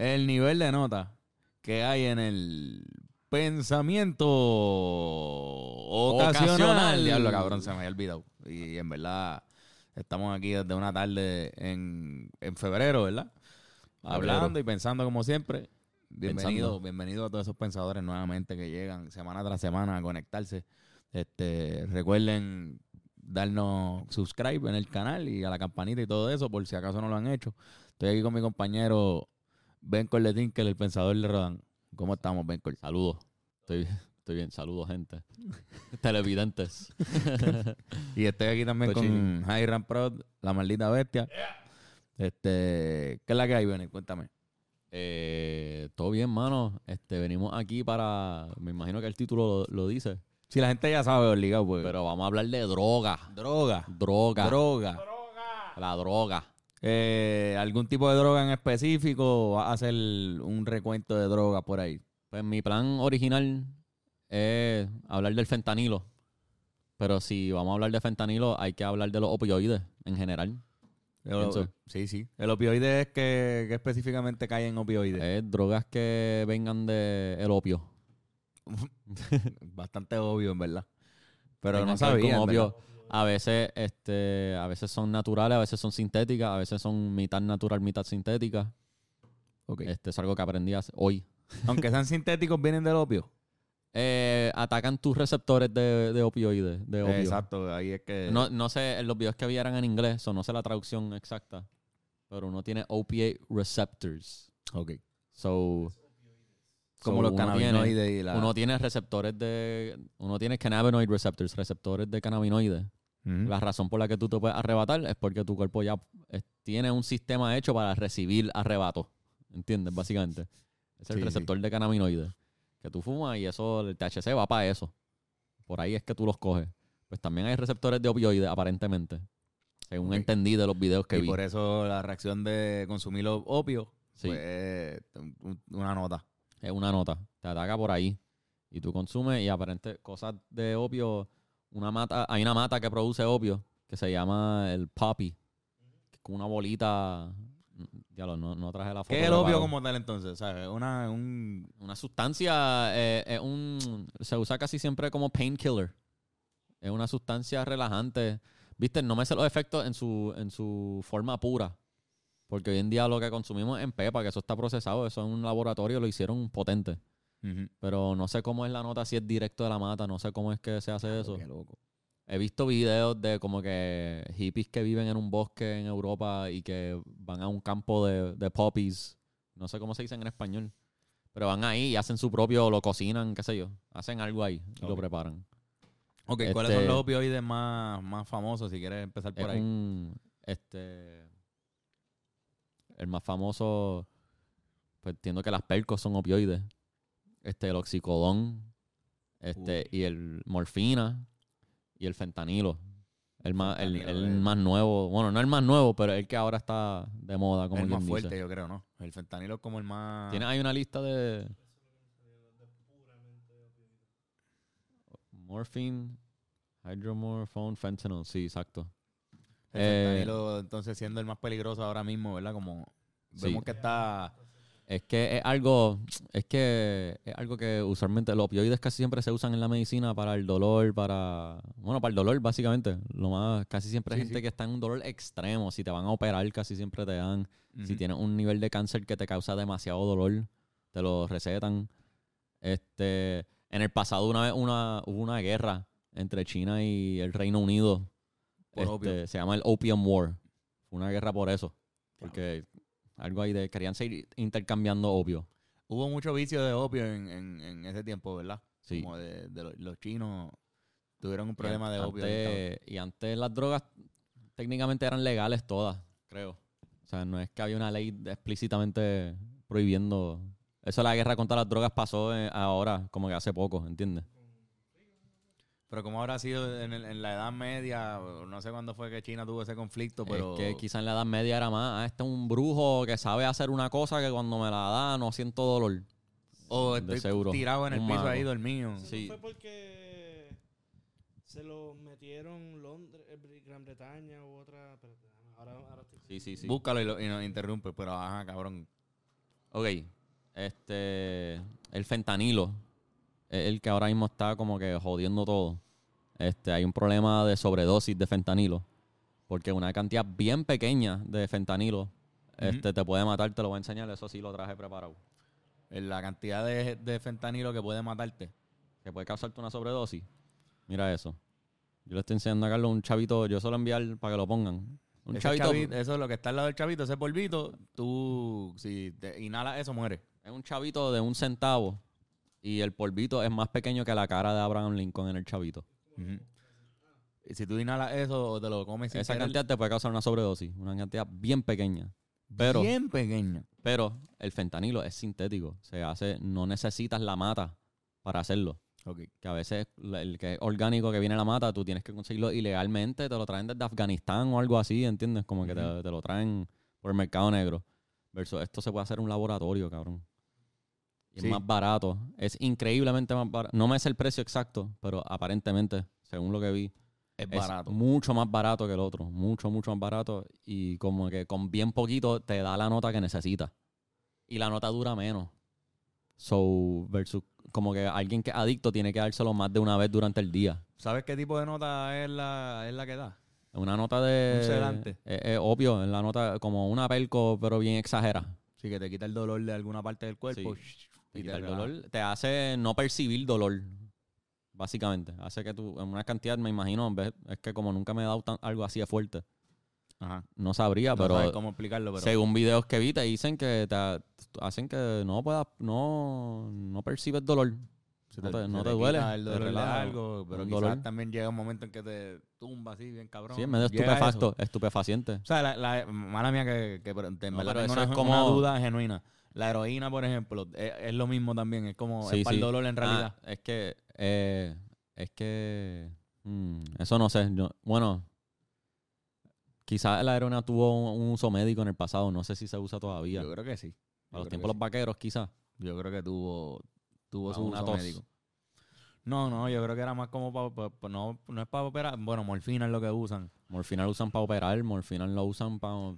el nivel de nota que hay en el pensamiento ocasional. Ocasional. Diablo, cabrón, se me había olvidado. Y en verdad, estamos aquí desde una tarde en, en febrero, ¿verdad? Hablando y pensando como siempre. Bienvenido, Pensando. bienvenido a todos esos pensadores nuevamente que llegan semana tras semana a conectarse. Este, recuerden darnos subscribe en el canal y a la campanita y todo eso, por si acaso no lo han hecho. Estoy aquí con mi compañero Ben Corletín, que es el pensador de Rodan. ¿Cómo estamos, Ben? Saludos. Estoy, estoy bien. Saludos, gente. Televidentes. Y estoy aquí también Estoy con Hiram Prod, la maldita bestia. Este, ¿qué es la que hay, Ben? Cuéntame. Eh, Todo bien, mano. Este, venimos aquí para... Me imagino que el título lo, lo dice. Si la gente ya sabe, obligado, pues. Pero vamos a hablar de droga. droga. Droga. Droga. La droga. Eh, ¿Algún tipo de droga en específico? ¿Va a hacer un recuento de droga por ahí? Pues mi plan original es hablar del fentanilo. Pero si vamos a hablar de fentanilo, hay que hablar de los opioides en general. El- sí, sí. El opioide es que, que específicamente cae en opioides. Es drogas que vengan de el opio. Bastante obvio, en verdad. Pero no sabía. con opio. A veces, este, a veces son naturales, a veces son sintéticas, a veces son mitad natural, mitad sintética. verdad. Ok. Este es algo que aprendí hace- hoy. Aunque sean sintéticos, vienen del opio. Eh, atacan tus receptores de, de opioides, de opio. Exacto, ahí es que. No, no sé, los videos que vi eran en inglés, o no sé la traducción exacta. Pero uno tiene opiate receptors. Ok. So, Como so los uno cannabinoides y la. Uno tiene receptores de. Uno tiene cannabinoid receptors, receptores de cannabinoides. La razón por la que tú te puedes arrebatar es porque tu cuerpo ya tiene un sistema hecho para recibir arrebato. ¿Entiendes? Básicamente. Es el Sí, receptor de cannabinoides. Que tú fumas y eso, el THC va para eso. Por ahí es que tú los coges. Pues también hay receptores de opioides, aparentemente. Según Ok. entendí de los videos que y vi. por eso la reacción de consumir los opios Sí. pues, es un- una nota. Es una nota. Te ataca por ahí. Y tú consumes y aparente cosas de opio. Una mata, hay una mata que produce opio que se llama el poppy. Que es como una bolita. Ya lo, no, no traje la foto. ¿Qué es el opio como tal entonces? ¿Sabes? Una, un... Una sustancia. eh, es un, se usa casi siempre como painkiller. Es una sustancia relajante. Viste, no me sé los efectos en su, en su forma pura. Porque hoy en día lo que consumimos en pepa, que eso está procesado, eso en un laboratorio lo hicieron potente. Pero no sé cómo es la nota, si es directo de la mata, no sé cómo es que se hace eso. Qué loco. He visto videos de como que hippies que viven en un bosque en Europa y que van a un campo de, de poppies. No sé cómo se dicen en español. Pero van ahí y hacen su propio, lo cocinan, qué sé yo. Hacen algo ahí y lo preparan. Ok, ¿cuáles Este- son los opioides más, más famosos si quieres empezar por es ahí? un, este, el más famoso, pues entiendo que las percos son opioides. Este, el oxicodón, este, y el morfina y el fentanilo. El más, el, el eh. más nuevo, bueno, no el más nuevo, pero el que ahora está de moda, como el más fuerte, yo creo, ¿no? El fentanilo es como el más... Tiene, hay una lista de morphine, hydromorphone, fentanyl, sí, exacto. El Eh, fentanilo, entonces, siendo el más peligroso ahora mismo, ¿verdad? Como Sí. vemos que está... Es que es algo, es que es algo que usualmente los opioides casi siempre se usan en la medicina para el dolor, para, bueno, para el dolor básicamente. Lo más, casi siempre hay Sí, gente sí. que está en un dolor extremo. Si te van a operar, casi siempre te dan. Si tienes un nivel de cáncer que te causa demasiado dolor, te lo recetan. Este, en el pasado una vez una, hubo una guerra entre China y el Reino Unido. Este, se llama el Opium War. Fue una guerra por eso. Porque algo ahí de querían seguir intercambiando opio. Hubo mucho vicio de opio en, en, en ese tiempo, ¿verdad? Sí. Como de, de los, los chinos tuvieron un problema de opio. Y antes las drogas técnicamente eran legales todas, creo. O sea, no es que había una ley explícitamente prohibiendo. Eso la guerra contra las drogas pasó eh, ahora, como que hace poco, ¿entiendes? Pero como habrá sido en, el- en la Edad Media, no sé cuándo fue que China tuvo ese conflicto, pero... Es que quizá en la Edad Media era más, ah, este es un brujo que sabe hacer una cosa que cuando me la da no siento dolor. O estoy seguro, tirado en el piso mago. ahí dormido. Sí. fue porque se lo metieron Londres, eh, Gran Bretaña u otra. ahora, ahora estoy- Sí, sí, sí. Búscalo y, lo- y nos interrumpe, pero ajá, cabrón. Ok. Este. El fentanilo. Es el que ahora mismo está como que jodiendo todo. Este, hay un problema de sobredosis de fentanilo. Porque una cantidad bien pequeña de fentanilo este, te puede matar, te lo voy a enseñar. Eso sí lo traje preparado. La cantidad de, de fentanilo que puede matarte. Que puede causarte una sobredosis. Mira eso. Yo le estoy enseñando a Carlos un chavito. Yo suelo enviar para que lo pongan. Un chavito. chavi- eso es lo que está al lado del chavito, ese polvito, tú, si te inhalas eso, mueres. Es un chavito de un centavo. Y el polvito es más pequeño que la cara de Abraham Lincoln en el chavito. Y si tú inhalas eso o te lo comes sin Esa querer, cantidad te puede causar una sobredosis. Una cantidad bien pequeña. Pero, bien pequeña. pero el fentanilo es sintético. Se hace, no necesitas la mata para hacerlo. Ok. Que a veces el que es orgánico que viene en la mata, tú tienes que conseguirlo ilegalmente, te lo traen desde Afganistán o algo así, ¿entiendes? Como que te, te lo traen por el mercado negro. Versus esto se puede hacer en un laboratorio, cabrón. Y Sí. es más barato. Es increíblemente más barato. No me sé el precio exacto, pero aparentemente, según lo que vi, Es es barato. mucho más barato que el otro. Mucho, mucho más barato. Y como que con bien poquito te da la nota que necesitas. Y la nota dura menos. So, versus como que alguien que es adicto tiene que dárselo más de una vez durante el día. ¿Sabes qué tipo de nota es la, es la que da? Una nota de... Un sedante. Es, es obvio, es la nota como una pelco, pero bien exagera. Sí, que te quita el dolor de alguna parte del cuerpo. Sí. Y Te el dolor. Te hace no percibir dolor, básicamente. Hace que tú, en una cantidad, me imagino, es que como nunca me he dado tan- algo así de fuerte, Ajá. no sabría, No pero... cómo explicarlo, pero... Según videos que vi, te dicen que te hacen que no puedas, no, no percibes dolor. se no te- se no te quita duele, el te dolor relaja, algo, pero quizás dolor. también llega un momento en que te tumba así, bien cabrón. sí, es medio estupefacto, estupefaciente. O sea, la, la- mala mía que, que pero en No, verdad pero tengo eso una, es como- una duda genuina. La heroína, por ejemplo, es, es lo mismo también. Es como Sí, es para el dolor en realidad. Ah, es que, eh, es que, mm, eso no sé. yo- bueno, quizás la heroína tuvo un, un uso médico en el pasado, no sé si se usa todavía. Yo creo que sí. A Yo los creo tiempos que los vaqueros, quizás. Yo creo que tuvo, tuvo Ah, su uso tos. médico. No, no, yo creo que era más como para... no, no es para operar. Bueno, morfina es lo que usan. Morfina lo usan para operar, morfina lo usan para...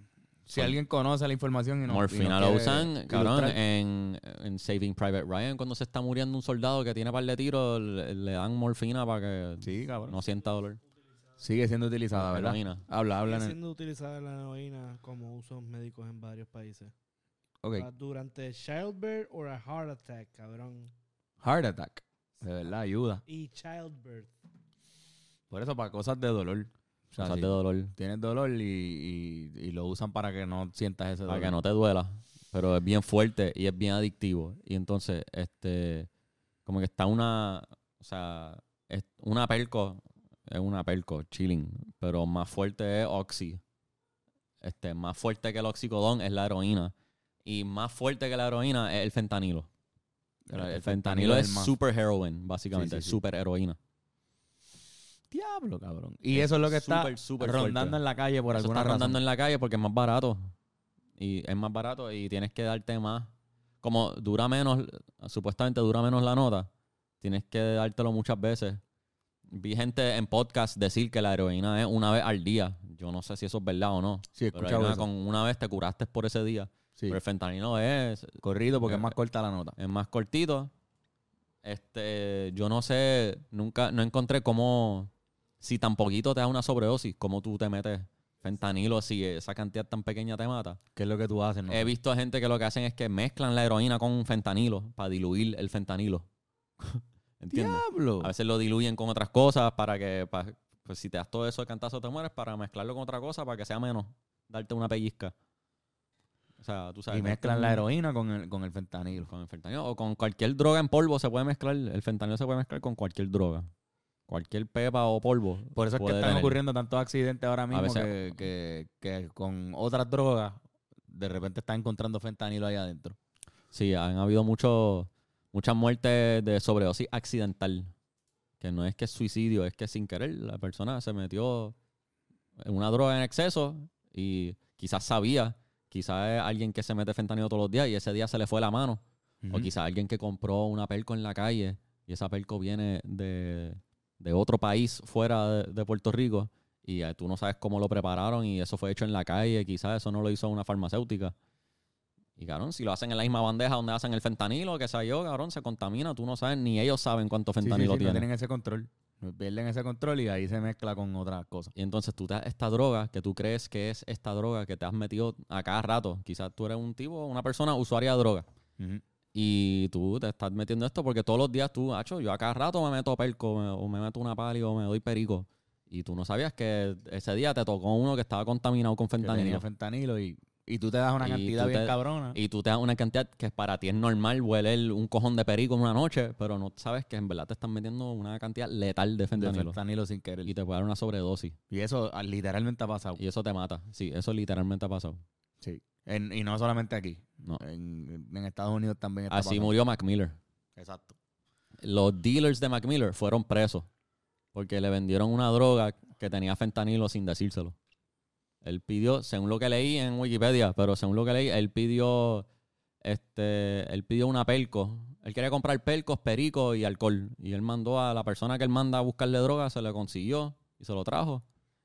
Si alguien conoce la información y no... y Morfina no lo usan, cabrón, en, en Saving Private Ryan, cuando se está muriendo un soldado que tiene par de tiros, le, le dan morfina para que Sí, no sienta dolor. Sigue siendo utilizada, La ¿verdad? heroína. Habla, habla Sigue siendo utilizada la heroína como usos médicos en varios países. Ok. Pa- Durante childbirth o a heart attack, cabrón. Heart attack. De verdad, ayuda. Y childbirth. Por eso, para cosas de dolor. O sea, de dolor. tienes dolor y, y- y lo usan para que no sientas ese dolor. Para que no te duela. Pero es bien fuerte y es bien adictivo. Y entonces, este, como que está una, o sea, es una perco, es una perco, chilling. Pero más fuerte es Oxy. Este, más fuerte que el oxicodón es la heroína. Y más fuerte que la heroína es el fentanilo. El, el fentanilo es más- super heroin, básicamente. Es sí. super heroína. Diablo, cabrón. Y eso es lo que está súper, súper rondando fuerte. en la calle por Eso alguna está razón. rondando en la calle porque es más barato. Y es más barato y tienes que darte más. Como dura menos, supuestamente dura menos la nota, tienes que dártelo muchas veces. Vi gente en podcast decir que la heroína es una vez al día. Yo no sé si eso es verdad o no. Sí, Pero hay una eso. con una vez te curaste por ese día. Sí. Pero el fentanilo es, Corrido porque Eh, es más corta la nota. es más cortito. Este, yo no sé, nunca, no encontré cómo, si tan poquito te da una sobredosis, cómo tú te metes fentanilo si esa cantidad tan pequeña te mata. ¿Qué es lo que tú haces? No He visto a gente que lo que hacen es que mezclan la heroína con fentanilo para diluir el fentanilo. ¿Entiendes? Diablo. A veces lo diluyen con otras cosas para que, pues si te das todo eso de cantazo te mueres, para mezclarlo con otra cosa para que sea menos, darte una pellizca. O sea, tú sabes. y mezclan la heroína con el, con el fentanilo. con el fentanilo o con cualquier droga en polvo se puede mezclar. El fentanilo se puede mezclar con cualquier droga. Cualquier pepa o polvo. Por eso es que están tener. ocurriendo tantos accidentes ahora mismo veces- que, que, que con otras drogas de repente están encontrando fentanilo ahí adentro. Sí, han habido mucho, muchas muertes de sobredosis accidental. Que no es que es suicidio, es que sin querer la persona se metió en una droga en exceso y quizás sabía. Quizás es alguien que se mete fentanilo todos los días y ese día se le fue la mano. O quizás alguien que compró una pelco en la calle y esa pelco viene de, de otro país fuera de, de Puerto Rico y eh, tú no sabes cómo lo prepararon y eso fue hecho en la calle. Quizás eso no lo hizo una farmacéutica. Y cabrón, si lo hacen en la misma bandeja donde hacen el fentanilo, que sea yo, cabrón, se contamina, tú no sabes, ni ellos saben cuánto Sí, sí, fentanilo sí, no tiene. tienen ese control. Pierden ese control y ahí se mezcla con otras cosas. Y entonces tú te das esta droga que tú crees que es esta droga que te has metido a cada rato. Quizás tú eres un tipo, una persona usuaria de droga. Y tú te estás metiendo esto porque todos los días tú, hacho, yo a cada rato me meto perco me- o me meto una pali o me doy perico. Y tú no sabías que ese día te tocó uno que estaba contaminado con fentanilo. fentanilo y, y tú te das una Y cantidad bien te- cabrona. Y tú te das una cantidad que para ti es normal huele un cojón de perico en una noche, pero no sabes que en verdad te están metiendo una cantidad letal de de fentanilo. fentanilo sin querer. Y te puede dar una sobredosis. Y eso ah, literalmente ha pasado. Y eso te mata. Sí, eso literalmente ha pasado. Sí. En- y no solamente aquí. No. En, en Estados Unidos también está Así pasando. murió Mac Miller. Exacto. Los dealers de Mac Miller fueron presos porque le vendieron una droga que tenía fentanilo sin decírselo. Él pidió, según lo que leí en Wikipedia, pero según lo que leí, él pidió, este, él pidió una pelco. Él quería comprar pelcos, pericos y alcohol. Y él mandó a la persona que él manda a buscarle droga, se le consiguió y se lo trajo.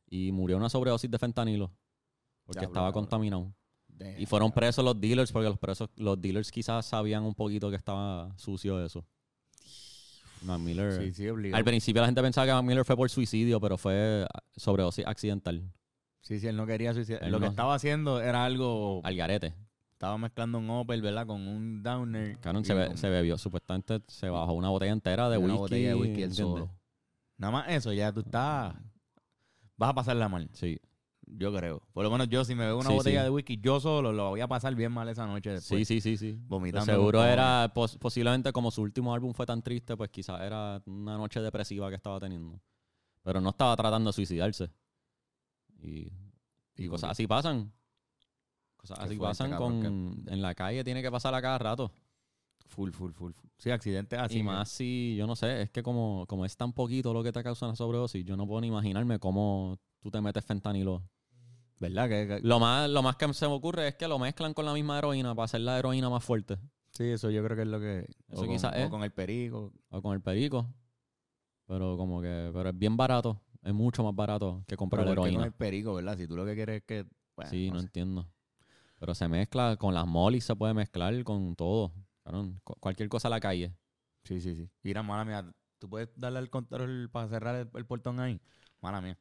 Y murió una sobredosis de fentanilo. Porque estaba contaminado. Y fueron presos los dealers porque los presos, los dealers quizás sabían un poquito que estaba sucio eso. Mac Miller. Sí, sí, obligado. Al principio la gente pensaba que Mac Miller fue por suicidio, pero fue sobredosis accidental. Sí, sí, él no quería suicidar. Él Lo que estaba haciendo era algo... Al garete. Estaba mezclando un Opel, ¿verdad? Con un Downer. Y se, be- con- se bebió, supuestamente se bajó una botella entera de una whisky. botella de whisky solo. Nada más eso, ya tú estás... Vas a pasarla mal, Sí, yo creo. Por lo menos yo, si me veo una Sí, botella sí. de whisky, yo solo lo voy a pasar bien mal esa noche sí, después. sí, sí, sí. Vomitando De seguro era, pos- posiblemente como su último álbum fue tan triste, pues quizás era una noche depresiva que estaba teniendo. Pero no estaba tratando de suicidarse. Y, cosas porque- así pasan. Cosas así pasan con... En la calle tiene que pasar a cada rato. Full, full, full. full. Sí, accidentes así. y más si, yo no sé, es que como, como es tan poquito lo que te causa una sobredosis, yo no puedo ni imaginarme cómo tú te metes fentanilo. ¿Verdad? Que, que- Lo más, lo más que se me ocurre es que lo mezclan con la misma heroína para hacer la heroína más fuerte. sí, eso yo creo que es lo que... Eso o con, o el perico. O con el perico. Pero como que, pero es bien barato. Es mucho más barato que comprar Pero ¿por qué heroína. con el perico, ¿verdad? Si tú lo que quieres es que... bueno, sí, no sé. entiendo. Pero se mezcla con las molis, se puede mezclar con todo. Cu- cualquier cosa a la calle. Sí, sí, sí. Mira, mala mía, ¿tú puedes darle al control para cerrar el, el portón ahí? Mala mía.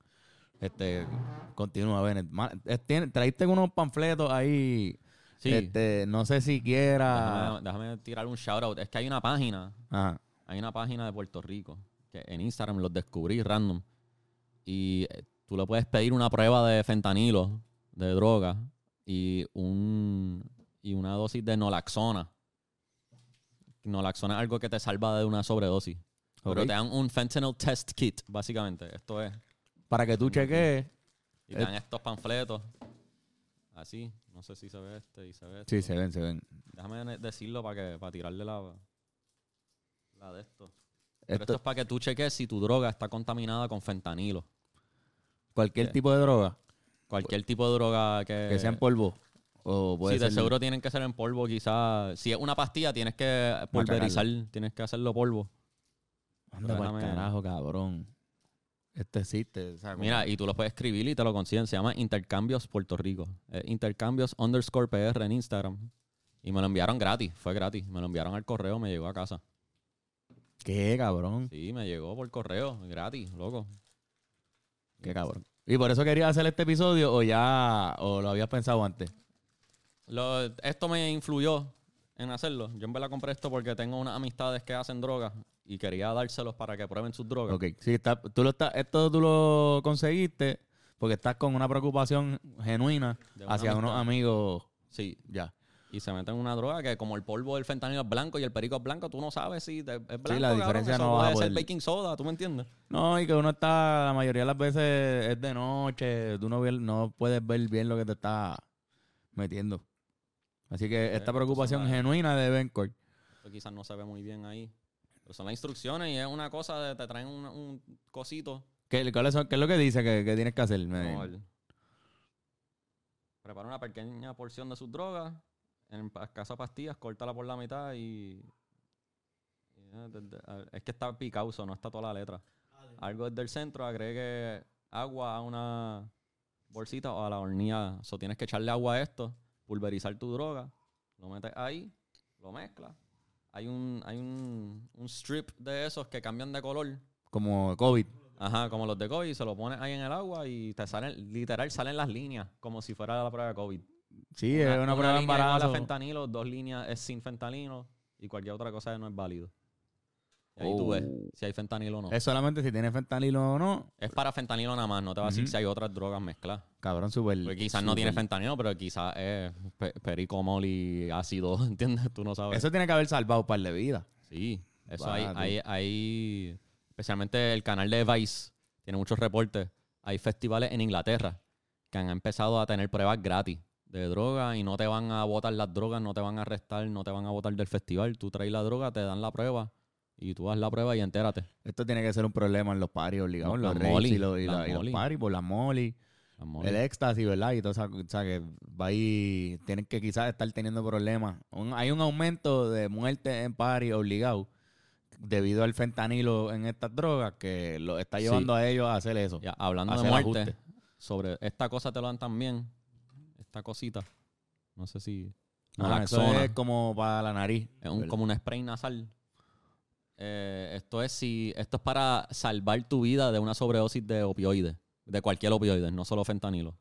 Este, continúa, Bennett. Eh, traíste unos panfletos ahí. Sí. Este, no sé siquiera. Déjame, déjame tirar un shout out. Es que hay una página Ajá. Hay una página de Puerto Rico que en Instagram los descubrí random. Y eh, tú le puedes pedir una prueba de fentanilo, de droga, y un y una dosis de nolaxona. Nolaxona es algo que te salva de una sobredosis. Pero te dan un fentanyl test kit, básicamente. Esto es. Para que tú cheques. Y te dan estos panfletos. Así. No sé si se ve este y se ve Sí, esto. se ven, se ven. Déjame decirlo para que para tirarle la, la de esto. Pero esto Esto, es para que tú cheques si tu droga está contaminada con fentanilo. cualquier Sí. tipo de droga, Cualquier tipo de droga que... que sea en polvo. O puede sí, de seguro tienen que ser en polvo quizás. Si es una pastilla, tienes que pulverizar, tienes que hacerlo polvo. Anda carajo, cabrón. Esto existe. o sea, como- Mira, y tú lo puedes escribir y te lo consiguen. Se llama Intercambios Puerto Rico. Eh, intercambios underscore PR en Instagram. Y me lo enviaron gratis, fue gratis. Me lo enviaron al correo, me llegó a casa. ¿Qué, cabrón? Sí, me llegó por correo, gratis, loco. Qué cabrón. ¿Y por eso querías hacer este episodio o ya o lo habías pensado antes? Lo- esto me influyó en hacerlo. Yo en verdad compré esto porque tengo unas amistades que hacen drogas y quería dárselos para que prueben sus drogas. Ok, sí, está, tú lo estás, esto tú lo conseguiste porque estás con una preocupación genuina una hacia unos amigos Sí, ya. y se meten una droga que como el polvo del fentanilo es blanco y el perico es blanco, tú no sabes si es blanco. la cabrón. diferencia no vas a puede ser poder- baking soda, ¿tú me entiendes? No, y que uno está, la mayoría de las veces es de noche, tú no, no puedes ver bien lo que te está metiendo. Así que esta preocupación genuina de Bencourt. Quizás no se ve muy bien ahí. Pero son las instrucciones y es una cosa de te traen un, un cosito. ¿Qué, cuáles son- qué es lo que dice que, que tienes que hacer? El- prepara una pequeña porción de sus drogas. En escasas pastillas, córtala por la mitad y. eh, es que está picado, so no está toda la letra. Algo desde el centro, agregue agua a una bolsita o a la hornilla. So tienes que echarle agua a esto, pulverizar tu droga lo metes ahí, lo mezclas. Hay un, hay un, un strip de esos que cambian de color. Como COVID. Ajá, como los de COVID, se lo pones ahí en el agua y te salen, literal, salen las líneas, como si fuera la prueba de COVID. Sí, es una, prueba de embarazo. fentanilo, dos líneas es sin fentanilo y cualquier otra cosa no es válido. Y ahí tú ves Oh. si hay fentanilo o no. Es solamente si tiene fentanilo o no. Es para fentanilo nada más, no te va a decir Ujú. si hay otras drogas mezcladas. Cabrón, súper. Porque quizás no tiene fentanilo, pero quizás es pe- pericomol y ácido, ¿entiendes? Tú no sabes. Eso tiene que haber salvado un par de vidas. Sí, eso hay, Barato. hay, hay, especialmente el canal de Vice, tiene muchos reportes. Hay festivales en Inglaterra que han empezado a tener pruebas gratis de droga y no te van a botar las drogas, no te van a arrestar, no te van a botar del festival. Tú traes la droga, te dan la prueba y tú haz la prueba y entérate. Esto tiene que ser un problema en los paris obligados, en los raves molly, y los, y las la- y los paris, por las molly, el éxtasis, ¿verdad? Y todo eso, o sea, que va ahí, tienen que quizás estar teniendo problemas. Un- hay un aumento de muertes en paris obligados debido al fentanilo en estas drogas que lo está Sí. llevando a ellos a hacer eso. Ya, hablando de muerte, ajuste. sobre esta cosa te lo dan también. Esta cosita. No sé si. Ah, naloxona. eso es como para la nariz. Es un, como un spray nasal. Eh, esto es si esto es para salvar tu vida de una sobredosis de opioides, de cualquier opioide, no solo fentanilo.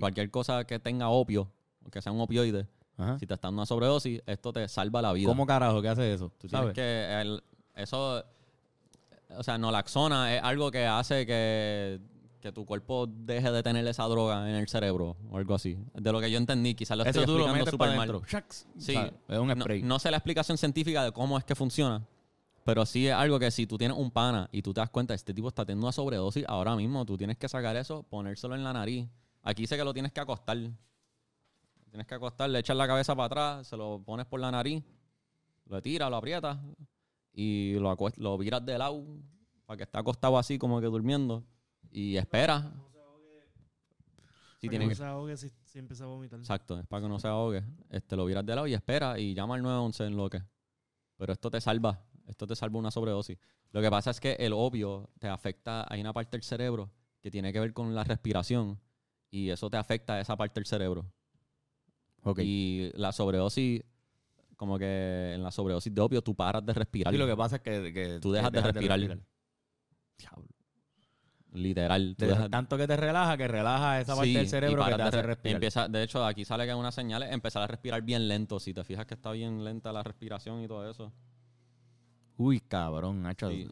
Cualquier cosa que tenga opio, que sea un opioide, Ajá. si te está dando una sobredosis, esto te salva la vida. ¿Cómo carajo que hace eso? Tú tienes ¿Sabes? que el- eso o sea, nolaxona es algo que hace que, que tu cuerpo deje de tener esa droga en el cerebro o algo así. De lo que yo entendí, quizás lo estoy Eso tú lo explicando súper mal. Sí, O sea, es un no, spray. no sé la explicación científica de cómo es que funciona, pero sí es algo que si tú tienes un pana y tú te das cuenta, este tipo está teniendo una sobredosis ahora mismo, tú tienes que sacar eso, ponérselo en la nariz. Aquí sé que lo tienes que acostar. Tienes que acostar, le echas la cabeza para atrás, se lo pones por la nariz, lo tiras, lo aprietas y lo, lo viras de lado para que esté acostado así como que durmiendo y esperas. Sí, Para que, no se ahogue si, si empieza a vomitar. Exacto, es para que no se ahogue. Este, lo viras de lado y espera y llama al 911 en lo que. Pero esto te salva, esto te salva una sobredosis. Lo que pasa es que el opio te afecta, hay una parte del cerebro que tiene que ver con la respiración y eso te afecta a esa parte del cerebro. Ok. Y la sobredosis, como que en la sobredosis de opio tú paras de respirar. Sí, lo que pasa es que, que Tú que dejas de respirar. Literal. tú Te- dejas- tanto que te relaja, que relaja esa parte del y cerebro que te de hace re- respirar. Empieza, de hecho, aquí sale que una señal es empezar a respirar bien lento. Si te fijas que está bien lenta la respiración y todo eso. Uy, cabrón, Nacho. Sí.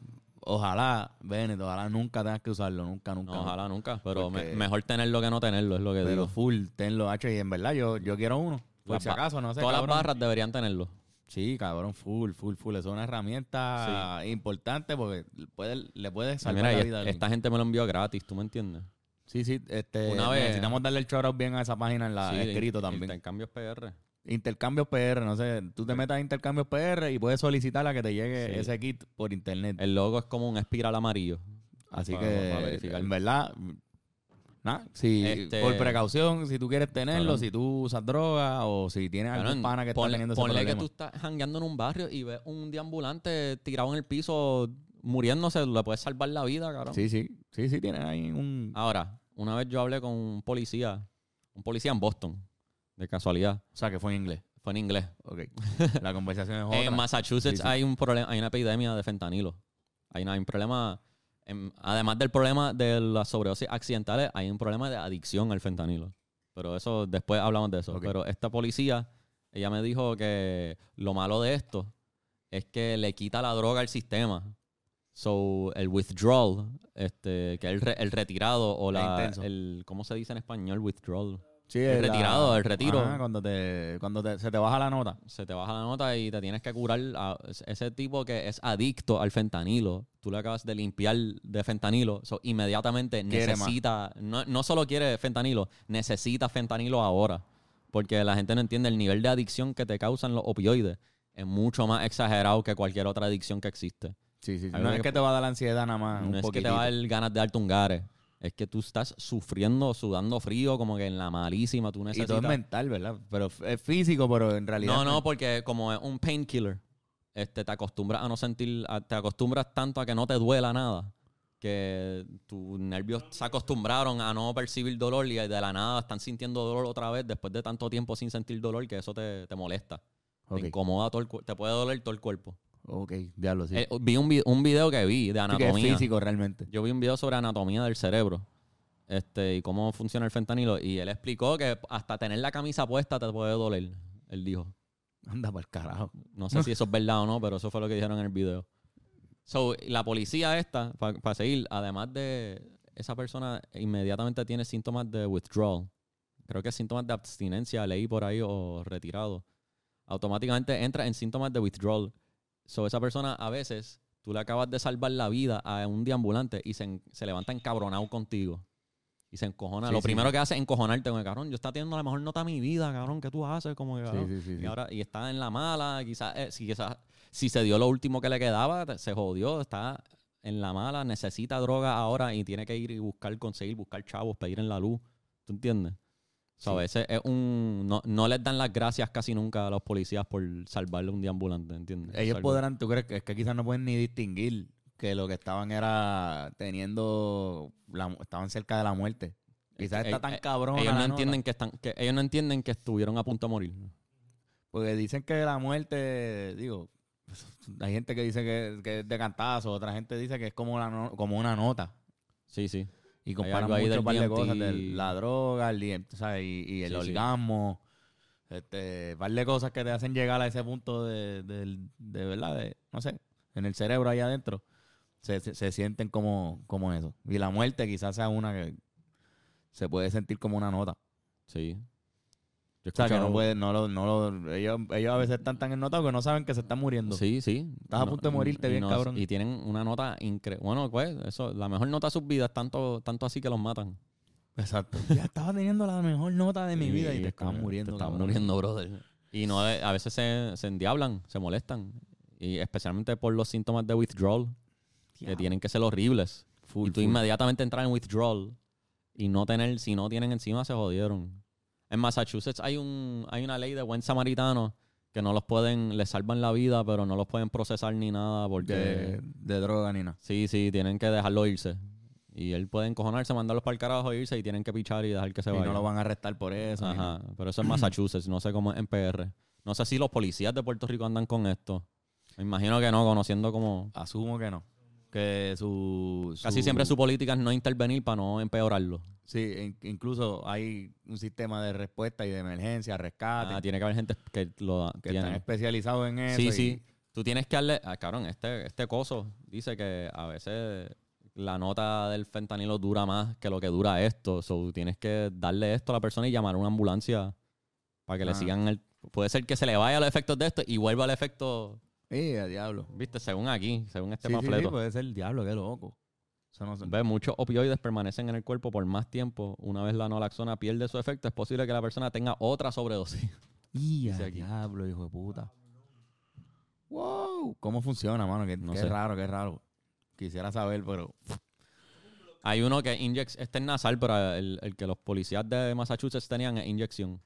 Ojalá, Bennett, ojalá nunca tengas que usarlo, nunca, nunca. No, ojalá nunca. Pero me- mejor tenerlo que no tenerlo, es lo que Pero digo. full, tenlo, Hacho, y en verdad yo, yo quiero uno. Por Las si acaso, no sé, Todas cabrón. las barras deberían tenerlo. Sí, cabrón, full, full, full. Eso es una herramienta importante porque puede, le puede salvar Mira, la vida. esta gente me lo envió gratis, ¿tú me entiendes? Sí, sí, este, Una vez- necesitamos darle el shout bien a esa página en la Sí, escrito también. Intercambios PR. Intercambios PR, no sé, tú te metas a Intercambios PR y puedes solicitar a que te llegue Sí. ese kit por internet. El logo es como un espiral amarillo. Así pa- que, pa verificar. en verdad, nada, si Este- por precaución, si tú quieres tenerlo, si tú usas droga o si tienes algún Cabrón, pana que está ponle, teniendo ese ponle que tú estás jangueando en un barrio y ves un deambulante tirado en el piso muriéndose, le puedes salvar la vida, cabrón. Sí, sí, sí, sí, tienes ahí un... Ahora, una vez yo hablé con un policía, un policía en Boston, de casualidad. O sea, que fue en inglés. Fue en inglés. Ok. La conversación es otra. En Massachusetts Sí, sí. hay un problema, hay una epidemia de fentanilo. Hay, una- hay un problema, en- además del problema de las sobredosis accidentales, hay un problema de adicción al fentanilo. Pero eso, después hablamos de eso. Pero esta policía, ella me dijo que lo malo de esto es que le quita la droga al sistema. So, el withdrawal, este, que es el, re- el retirado o la, intenso. el, ¿cómo se dice en español? Withdrawal. Sí, el la- retirado, el retiro. Ajá, cuando te, cuando te- se te baja la nota. se te baja la nota y te tienes que curar. a- ese tipo que es adicto al fentanilo, tú le acabas de limpiar de fentanilo, so, inmediatamente Quiere necesita, no, no solo quiere fentanilo, necesita fentanilo ahora. Porque la gente no entiende el nivel de adicción que te causan los opioides. Es mucho más exagerado que cualquier otra adicción que existe. Sí, sí. Hay No es que- que te va a dar la ansiedad nada más. no un es que te va a dar ganas de darte un gare. Es que tú estás sufriendo, sudando frío, como que en la malísima. Tú Y necesitas... todo es mental, ¿verdad? Pero es físico, pero en realidad. No, no, porque como es un painkiller, este, te acostumbras a no sentir, a- te acostumbras tanto a que no te duela nada, que tus nervios se acostumbraron a no percibir dolor y de la nada están sintiendo dolor otra vez después de tanto tiempo sin sentir dolor que eso te, te molesta. Te incomoda todo el cuerpo. Te puede doler todo el cuerpo. Ok, diablo, sí. Eh, vi un, vi- un video que vi de Sí que es anatomía. físico realmente. Yo vi un video sobre anatomía del cerebro este, y cómo funciona el fentanilo. Y él explicó que hasta tener la camisa puesta te puede doler. Él dijo. Anda para el carajo. No sé si eso es verdad o no, pero eso fue lo que dijeron en el video. So, la policía esta, para seguir, además de esa persona inmediatamente tiene síntomas de withdrawal. Creo que síntomas de abstinencia, leí por ahí o retirado. Automáticamente entra en síntomas de withdrawal. So, esa persona a veces, tú le acabas de salvar la vida a un deambulante y se, se levanta encabronado contigo. Y se encojona. Sí, Lo sí. primero que hace es encojonarte con el cabrón. Yo está teniendo la mejor nota de mi vida, cabrón. ¿Qué tú haces? Como que, Sí, cabrón, sí, sí, y ahora y está en la mala, quizás eh, si, quizás si se dio lo último que le quedaba, se jodió, está en la mala, necesita droga ahora y tiene que ir y buscar, conseguir, buscar chavos, pedir en la luz. ¿Tú entiendes? Sea, Sí. a veces es un. No, no les dan las gracias casi nunca a los policías por salvarle un deambulante, ¿entiendes? Es Ellos podrán, ¿tú crees que es que quizás no pueden ni distinguir que lo que estaban era teniendo, la- estaban cerca de la muerte? Quizás Eh, está tan eh, cabrón. Ellos no entienden que están, que ellos no entienden que estuvieron a punto de morir. Porque dicen que la muerte, digo, hay gente que dice que, que es de cantazo, otra gente dice que es como, la no- como una nota. Sí, sí. Y comparan mucho par de cosas, de la droga, el DMT, ¿sabes? Y, y el Sí, sí. orgasmo, este, un par de cosas que te hacen llegar a ese punto de, del- de verdad, de, no sé, en el cerebro ahí adentro, se, se, se sienten como, como eso. Y la muerte quizás sea una que se puede sentir como una nota. Sí. Yo O sea, que no escuchado- puede, no lo, no lo, ellos, ellos a veces están tan ennotados que no saben que se están muriendo. Sí, sí. Estás a punto de morirte bien, cabrón. Y tienen una nota increíble. Bueno, pues, eso, la mejor nota de sus vidas, tanto, tanto así que los matan. Exacto. Ya estaba teniendo la mejor nota de mi vida y te es estabas como, muriendo. Te estaban cabrón. muriendo, brother. Y no, eh, a veces se, se endiablan, se molestan. Y especialmente por los síntomas de withdrawal, que tienen que ser horribles. Full, y tú full. inmediatamente entrar en withdrawal y no tener, si no tienen encima, se jodieron. En Massachusetts hay un hay una ley de buen samaritano que no los pueden, les salvan la vida, pero no los pueden procesar ni nada porque de, de droga ni nada. sí, sí, tienen que dejarlo irse. Y él puede encojonarse, mandarlos para el carajo e irse y tienen que pichar y dejar que se Y vaya. no lo van a arrestar por eso. Ajá, pero eso es Massachusetts, no sé cómo es en PR. No sé si los policías de Puerto Rico andan con esto. Me imagino que no, conociendo como... Asumo que no. Que su, Casi siempre su política es no intervenir para no empeorarlo. Sí, in- incluso hay un sistema de respuesta y de emergencia, rescate, Ah, tiene que haber gente que lo que están tiene. especializados en eso. Sí, y- sí. Tú tienes que darle... Ah, cabrón, este, este coso dice que a veces la nota del fentanilo dura más que lo que dura esto. So, tienes que darle esto a la persona y llamar a una ambulancia para que le Ah. sigan el... Puede ser que se le vaya los efectos de esto y vuelva el efecto... Sí, a diablo. Viste, según aquí, según este Sí, sí, sí, puede ser el diablo, qué loco. Eso no se- Ve, muchos opioides permanecen en el cuerpo por más tiempo. Una vez la naloxona pierde su efecto, es posible que la persona tenga otra sobredosis. Y a diablo, hijo de puta. Wow, ¿cómo funciona, mano? Qué, No qué sé. raro, qué raro. Quisiera saber, pero Hay uno que inyecta, este es nasal, pero el, el que los policías de Massachusetts tenían es inyección.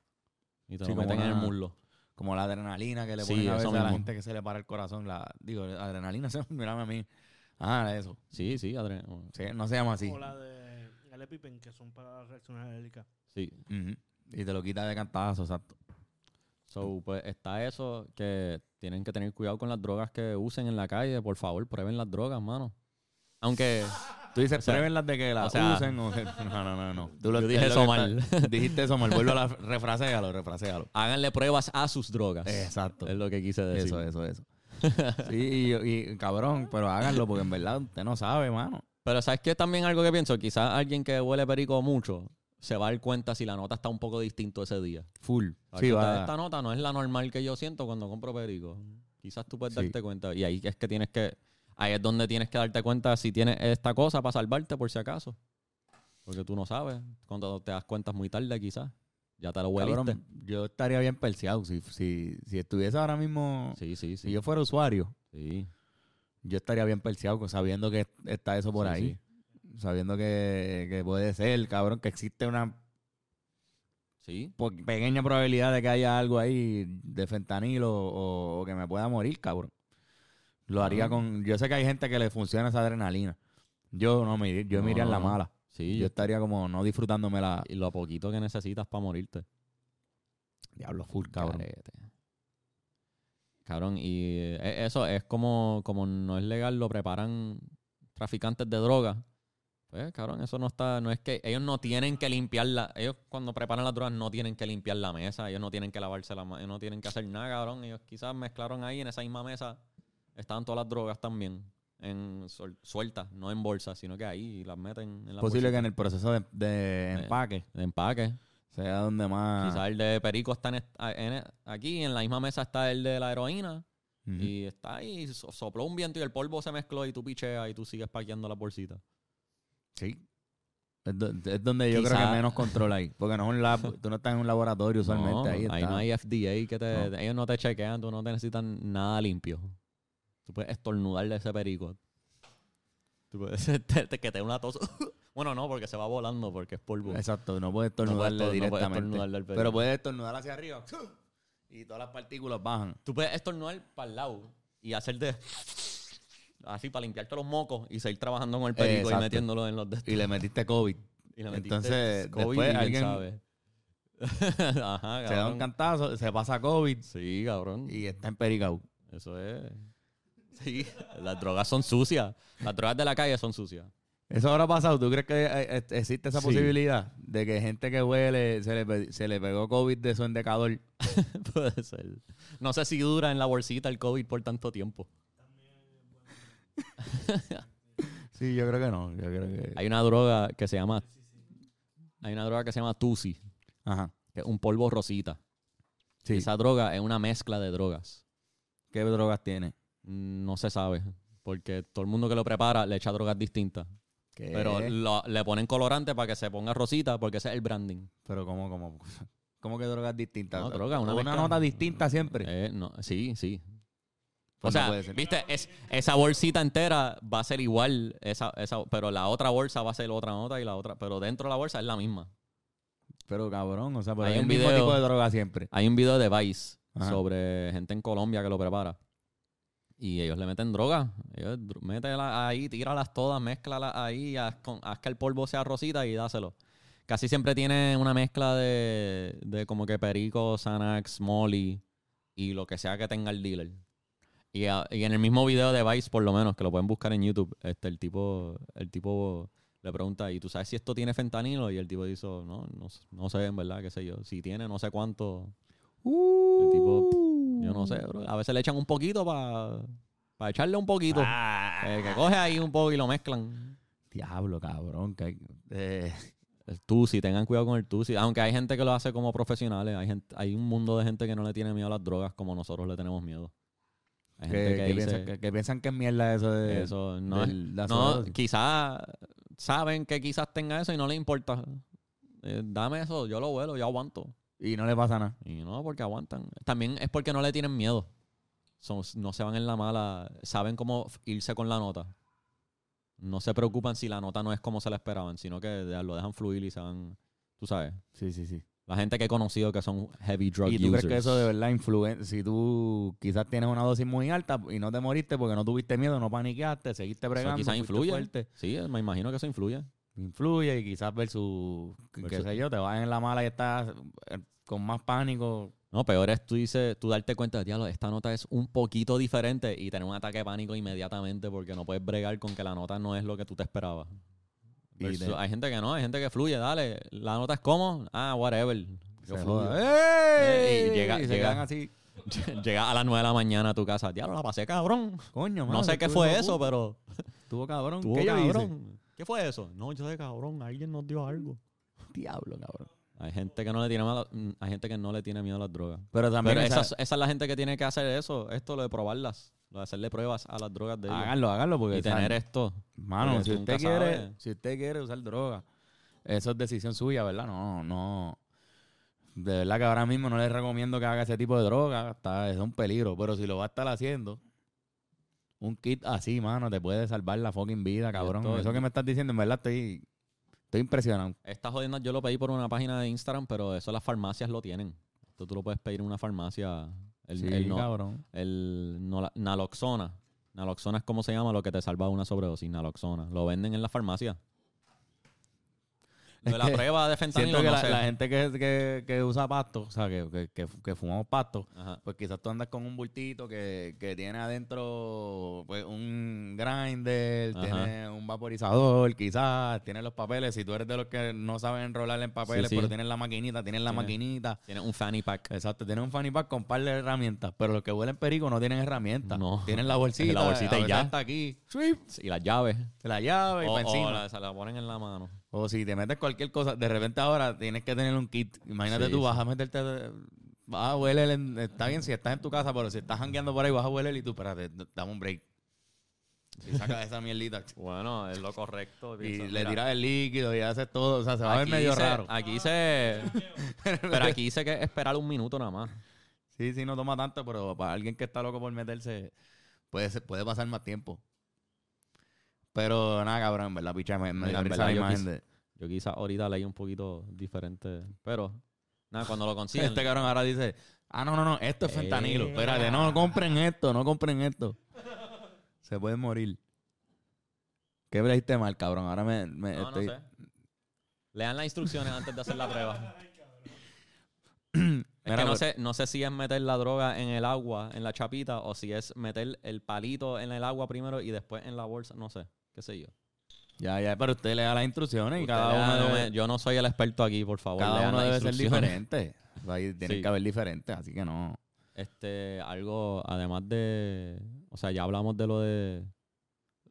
Y te Sí, lo meten en el muslo. como la adrenalina que le Sí, ponen a veces a la gente que se le para el corazón. La, digo, adrenalina mírame a mí. Ah, eso. Sí, sí, adre- Sí, no se llama así. O la de el EpiPen, que son para reacciones alérgicas. sí. Y te lo quita de cantazo, exacto. So, pues está eso, que tienen que tener cuidado con las drogas que usen en la calle. Por favor, prueben las drogas, mano. Aunque Tú dices, O sea, prueben las de que las o sea- usen o que- No, no, no, no. Tú lo- Yo es dije eso mal. está- Dijiste eso mal. Vuelvo a la... Refrasealo, refrasealo. háganle pruebas a sus drogas. Exacto. Es lo que quise decir. Eso, eso, eso. Sí, y, y, cabrón, pero háganlo porque en verdad usted no sabe, mano. Pero ¿sabes qué? También algo que pienso. Quizás alguien que huele perico mucho se va a dar cuenta si la nota está un poco distinto ese día. Full. Sí, chuta, va. Esta nota no es la normal que yo siento cuando compro perico. Quizás tú puedes Sí. darte cuenta. Y ahí es que tienes que... Ahí es donde tienes que darte cuenta si tienes esta cosa para salvarte por si acaso. Porque tú no sabes. Cuando te das cuenta es muy tarde quizás. Ya te lo hueliste. Yo estaría bien perseado si, si, si estuviese ahora mismo, Sí, sí, sí. si yo fuera usuario, Sí. yo estaría bien perseado sabiendo que está eso por Sí, ahí. Sabiendo que, que puede ser, cabrón, que existe una Sí. pequeña probabilidad de que haya algo ahí de fentanilo o, o que me pueda morir, cabrón. Lo haría Ah. con... Yo sé que hay gente que le funciona esa adrenalina, Yo no me, yo me iría en la No, no. mala. Sí, Yo estaría como no disfrutándome la... y lo poquito que necesitas para morirte. Diablo, full, cabrón. Carete. Cabrón, y eh, eso es como, como no es legal, lo preparan traficantes de droga. Pues, cabrón, eso no está, no es que ellos no tienen que limpiar la, ellos cuando preparan las drogas no tienen que limpiar la mesa, ellos no tienen que lavarse la mano, ellos no tienen que hacer nada, cabrón. Ellos quizás mezclaron ahí en esa misma mesa, estaban todas las drogas también, en suel- sueltas, no en bolsas, sino que ahí las meten en la posible que bolsita en el proceso de, de Eh, empaque de empaque. sea donde más... Quizás el de Perico está en en- aquí, en la misma mesa está el de la heroína. Y está ahí, so- sopló un viento y el polvo se mezcló y tú picheas y tú sigues paqueando las bolsitas. Sí. Es, do- es donde yo creo que menos control hay. Porque no es un lab, tú no estás en un laboratorio usualmente. no, ahí, está. no hay FDA que te... No. Ellos no te chequean, tú no te necesitan nada limpio. Tú puedes estornudar de ese perico. Tú puedes... te- te- que te dé una tos. bueno, no, porque se va volando porque es polvo. Exacto, no puedes No puedes estornudarle estor- no puedes directamente. estornudarle al perico. pero puedes estornudar hacia arriba y todas las partículas bajan. Tú puedes estornudar para el lado y hacer de... Así para limpiarte los mocos y seguir trabajando con el perico y metiéndolo en los de Y le metiste COVID. Y le metiste Entonces, COVID después y alguien sabe. Ajá, Se da un cantazo, se pasa COVID Sí, cabrón. y está en Pericao. Eso es. Sí, las drogas son sucias. Las drogas de la calle son sucias. ¿Eso habrá pasado? ¿Tú crees que eh, eh, existe esa Sí. posibilidad de que gente que huele se le, pe- se le pegó COVID de su endecador? Puede ser. No sé si dura en la bolsita el COVID por tanto tiempo. Sí, yo creo que no. Yo creo que... Hay una droga que se llama. Hay una droga que se llama Tusi, Ajá. que es un polvo rosita. Sí. Esa droga es una mezcla de drogas. ¿Qué drogas tiene? No se sabe. Porque todo el mundo que lo prepara le echa drogas distintas. ¿Qué? Pero lo- le ponen colorante para que se ponga rosita porque ese es el branding. Pero ¿cómo, cómo? ¿Cómo que drogas distintas? No, droga, una nota distinta siempre. Eh, no, sí, sí. O Pues no sea, viste, es, esa bolsita entera va a ser igual, esa, esa, pero la otra bolsa va a ser otra nota y la otra, pero dentro de la bolsa es la misma. Pero cabrón, o sea, pero Hay hay un el mismo video- tipo de droga siempre. Hay un video de Vice Ajá. sobre gente en Colombia que lo prepara. Y ellos le meten droga. Ellos métela ahí, tíralas todas, mézclalas ahí, haz, con- haz que el polvo sea rosita y dáselo. Casi siempre tiene una mezcla de, de como que perico, Xanax, Molly y lo que sea que tenga el dealer. Y, a- y en el mismo video de Vice, por lo menos, que lo pueden buscar en YouTube, este, el tipo, el tipo le pregunta, ¿y tú sabes si esto tiene fentanilo? Y el tipo dice, no, no, no sé, en verdad, qué sé yo. Si tiene, no sé cuánto. El tipo, Yo no sé, bro. A veces le echan un poquito para echarle un poquito. Ah. Eh, que coge ahí un poco y lo mezclan. Diablo, cabrón. Que hay- eh, El tusi, tengan cuidado con el tusi. Aunque hay gente que lo hace como profesionales. Hay, gente, hay un mundo de gente que no le tiene miedo a las drogas como nosotros le tenemos miedo. Hay que, gente que, que dice, piensan, que, que piensan que es mierda eso de... eso no del- No, quizás saben que quizás tenga eso y no les importa. Eh, dame eso, yo lo vuelo, yo aguanto. Y no le pasa nada. Y no, porque aguantan. También es porque no le tienen miedo. Son- no se van en la mala. Saben cómo irse con la nota. No se preocupan si la nota no es como se la esperaban, sino que lo dejan fluir y se van. Tú sabes. Sí, sí, sí. La gente que he conocido que son heavy drug ¿Y tú users. crees que eso de verdad influye? Si tú quizás tienes una dosis muy alta y no te moriste porque no tuviste miedo, no paniqueaste, seguiste Eso bregando, quizás fuiste influye. fuerte, Sí, me imagino que eso influye. Influye y quizás versus, qué Versus- sé yo, te vas en la mala y estás eh, con más pánico. No, peor es tú dices, tú darte cuenta de, diablo, esta nota es un poquito diferente y tener un ataque de pánico inmediatamente porque no puedes bregar con que la nota no es lo que tú te esperabas. Y de- hay gente que no, hay gente que fluye, dale, la nota es como, ah, whatever. Yo fluyo. ¡Ey! Y llega- Y se llega- así, Llega a las 9 de la mañana a tu casa, diablo, la pasé cabrón. coño, No sé qué fue eso, pero Estuvo cabrón. ¿Qué hice? cabrón. ¿Qué fue eso? No, yo sé cabrón, alguien nos dio algo. Diablo, cabrón. Hay gente que no le tiene miedo, a la- hay gente que no le tiene miedo a las drogas. Pero también Pero esa- esa, esa es la gente que tiene que hacer eso, esto lo de probarlas, lo de hacerle pruebas a las drogas de ellos. háganlo, háganlo porque y tener esto. Mano, si usted quiere, si usted quiere usar droga, eso es decisión suya, ¿verdad? No, no. De verdad que ahora mismo no le recomiendo que haga ese tipo de droga, está, es un peligro. Pero si lo va a estar haciendo, un kit así, mano, te puede salvar la fucking vida, cabrón. Eso que me estás diciendo, en verdad, estoy, estoy impresionado. Estas jodiendas yo lo pedí por una página de Instagram, pero eso las farmacias lo tienen. Esto tú lo puedes pedir en una farmacia. El, sí, el no- cabrón. el naloxona. Naloxona es como se llama lo que te salva una sobredosis. Naloxona. Lo venden en la farmacia. Lo de la prueba de Siento que no la, sé. la gente que, que, que usa pasto, o sea, que, que, que, que fumamos pasto, Ajá. pues quizás tú andas con un bultito que, que tiene adentro pues, un grinder, Ajá. tiene un vaporizador, quizás, tiene los papeles. Si tú eres de los que no saben enrolar en papeles, Sí, sí. pero tienes la maquinita, tienes la Tiene- maquinita. Tiene un fanny pack. Exacto, tienes un fanny pack con par de herramientas, pero los que huelen perico no tienen herramientas. No. Tienen la bolsita, La bolsita y ya. está aquí. Y las llaves. la llave y para encima. la- se la ponen en la mano. O si te metes cualquier cosa, de repente ahora tienes que tener un kit. Imagínate Sí, tú, sí. vas a meterte, vas a hueler, en- está bien si estás en tu casa, pero si estás jangueando por ahí, vas a hueler y tú, espérate, dame un break. Y sacas esa mierdita. Bueno, es lo correcto. y le tiras el líquido y haces todo. O sea, se va a ver medio raro. Aquí dice... pero aquí dice que es esperar un minuto nada más. Sí, sí, no toma tanto, pero para alguien que está loco por meterse, puede, puede pasar más tiempo. Pero nada, cabrón, en verdad, picha, me, me da en risa la verdad, yo imagen quise- de... Yo quizás ahorita leí un poquito diferente. Pero, nada, cuando lo consiguen... Este cabrón ahora dice, ah, no, no, no, esto es fentanilo. Eh. Espérate, no, no compren esto, no compren esto. Se pueden morir. ¿Qué leíste mal, cabrón? Ahora me... me no, estoy- no sé. Lean las instrucciones antes de hacer la prueba. Es Mira, que no sé, no sé si es meter la droga en el agua, en la chapita, o si es meter el palito en el agua primero y después en la bolsa. No sé, qué sé yo. Ya, ya, pero usted le da las instrucciones y Usted cada uno no debe, me- yo no soy el experto aquí, por favor. cada uno debe ser diferente. Ahí tienen Sí. que haber diferentes, así que no. Este, algo, además de, o sea, ya hablamos de lo de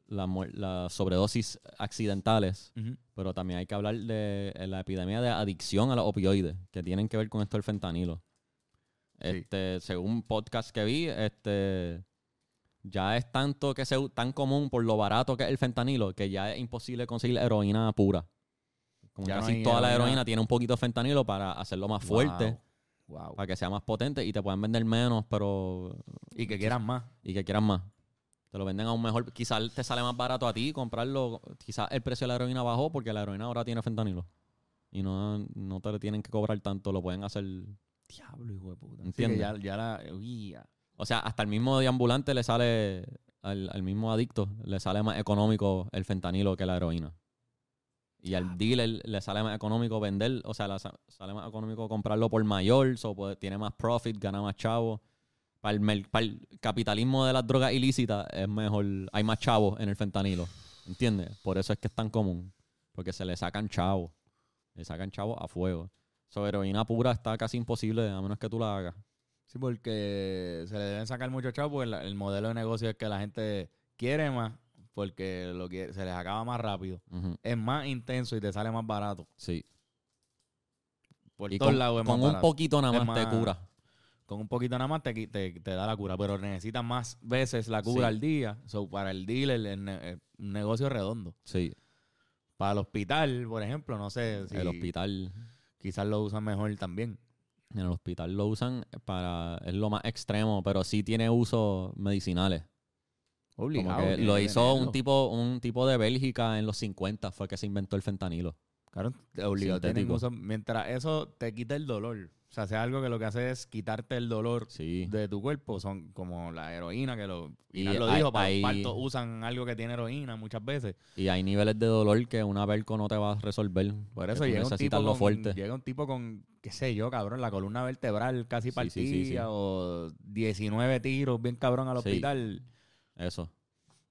la las sobredosis accidentales, pero también hay que hablar de eh, la epidemia de adicción a los opioides, que tienen que ver con esto del fentanilo. Sí. Este, según un podcast que vi, este, ya es tanto que se, tan común por lo barato que es el fentanilo, que ya es imposible conseguir heroína pura. Como Ya no casi hay toda la heroína. heroína tiene un poquito de fentanilo para hacerlo más fuerte Wow. wow. para que sea más potente y te puedan vender menos, pero. Y que quieran más. y que quieran más. Te lo venden a un mejor. Quizás te sale más barato a ti comprarlo. Quizás el precio de la heroína bajó porque la heroína ahora tiene fentanilo. Y no, no te le tienen que cobrar tanto, lo pueden hacer. Diablo, hijo de puta. Entiende. Sí, que ya, ya la... uy, ya. O sea, hasta el mismo deambulante le sale. Al, al mismo adicto le sale más económico el fentanilo que la heroína. Y al dealer le sale más económico vender, o sea, le sa- sale más económico comprarlo por mayor, so puede- tiene más profit, gana más chavo. Para el, mer- para el capitalismo de las drogas ilícitas es mejor, hay más chavos en el fentanilo, ¿entiendes? Por eso es que es tan común, porque se le sacan chavos, le sacan chavos a fuego. Sobre heroína pura está casi imposible, a menos que tú la hagas. Sí, porque se le deben sacar mucho chavo porque el modelo de negocio es que la gente quiere más porque lo que se les acaba más rápido. Es más intenso y te sale más barato. Sí. Por Y todos con, lados es con más un poquito nada más te cura. Con un poquito nada más te, te, te da la cura, pero necesitas más veces la cura Sí. al día. So, para el dealer es ne- es un negocio redondo. Sí, Para el hospital, por ejemplo, no sé si el hospital. quizás lo usan mejor también. En el hospital lo usan para. Es lo más extremo, pero sí tiene usos medicinales. Obligado. que lo hizo un tipo, un tipo de Bélgica en los 50, fue que se inventó el fentanilo. Claro, obligado. mientras eso te quita el dolor. O sea, sea algo que lo que hace es quitarte el dolor Sí. de tu cuerpo. Son como la heroína, que lo, Y lo hay- dijo, para hay- usan algo que tiene heroína muchas veces. Y hay niveles de dolor que una Belco no te va a resolver. Por eso llega un, necesitas tipo lo con, fuerte. llega un tipo con, qué sé yo, cabrón, la columna vertebral casi partida sí, sí, sí. o 19 tiros bien cabrón al hospital. Eso.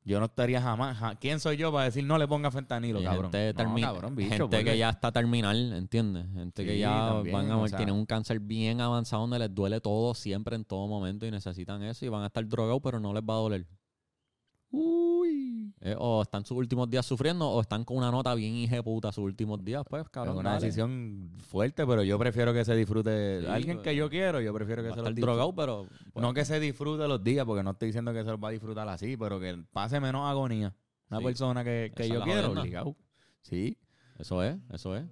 Yo no estaría jamás. ja- ¿Quién soy yo para decir no le ponga fentanilo, Y cabrón? gente, No, termi- cabrón, bicho, gente que ya está terminal, ¿entiendes? Gente que ya también, van a o morir, sea. tienen un cáncer bien avanzado donde les duele todo siempre en todo momento y necesitan eso y van a estar drogados pero no les va a doler. Uy. Eh, o están sus últimos días sufriendo o están con una nota bien hija puta sus últimos días, pues Es cabrón. una dale. decisión fuerte, pero yo prefiero que se disfrute. Sí, Alguien pues, que yo quiero, yo prefiero que se lo drogado, pero pues, No que se disfrute los días, porque no estoy diciendo que se los va a disfrutar así, pero que pase menos agonía. Una Sí. persona que, que yo es quiero, obligado. Sí. eso es, eso es.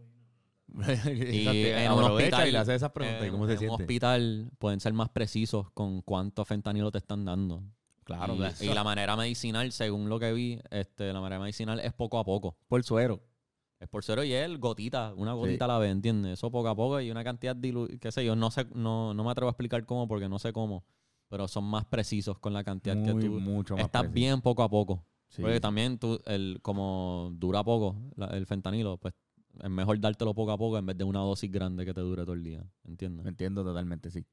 y en un hospital, y le hace esas preguntas. ¿y en- ¿Cómo se en un hospital pueden ser más precisos con cuánto fentanilo te están dando. Claro, y, y la manera medicinal, según lo que vi, este, la manera medicinal es poco a poco. por suero. Es por cero y es gotita, una gotita a la vez, ¿entiendes? Eso poco a poco y una cantidad dilu qué sé yo, no sé, no, no me atrevo a explicar cómo porque no sé cómo. pero son más precisos con la cantidad Muy, que tú mucho más estás preciso. bien poco a poco. Sí, Porque también tú, el, como dura poco la- el fentanilo, pues es mejor dártelo poco a poco en vez de una dosis grande que te dure todo el día. ¿Entiendes? Entiendo totalmente, sí.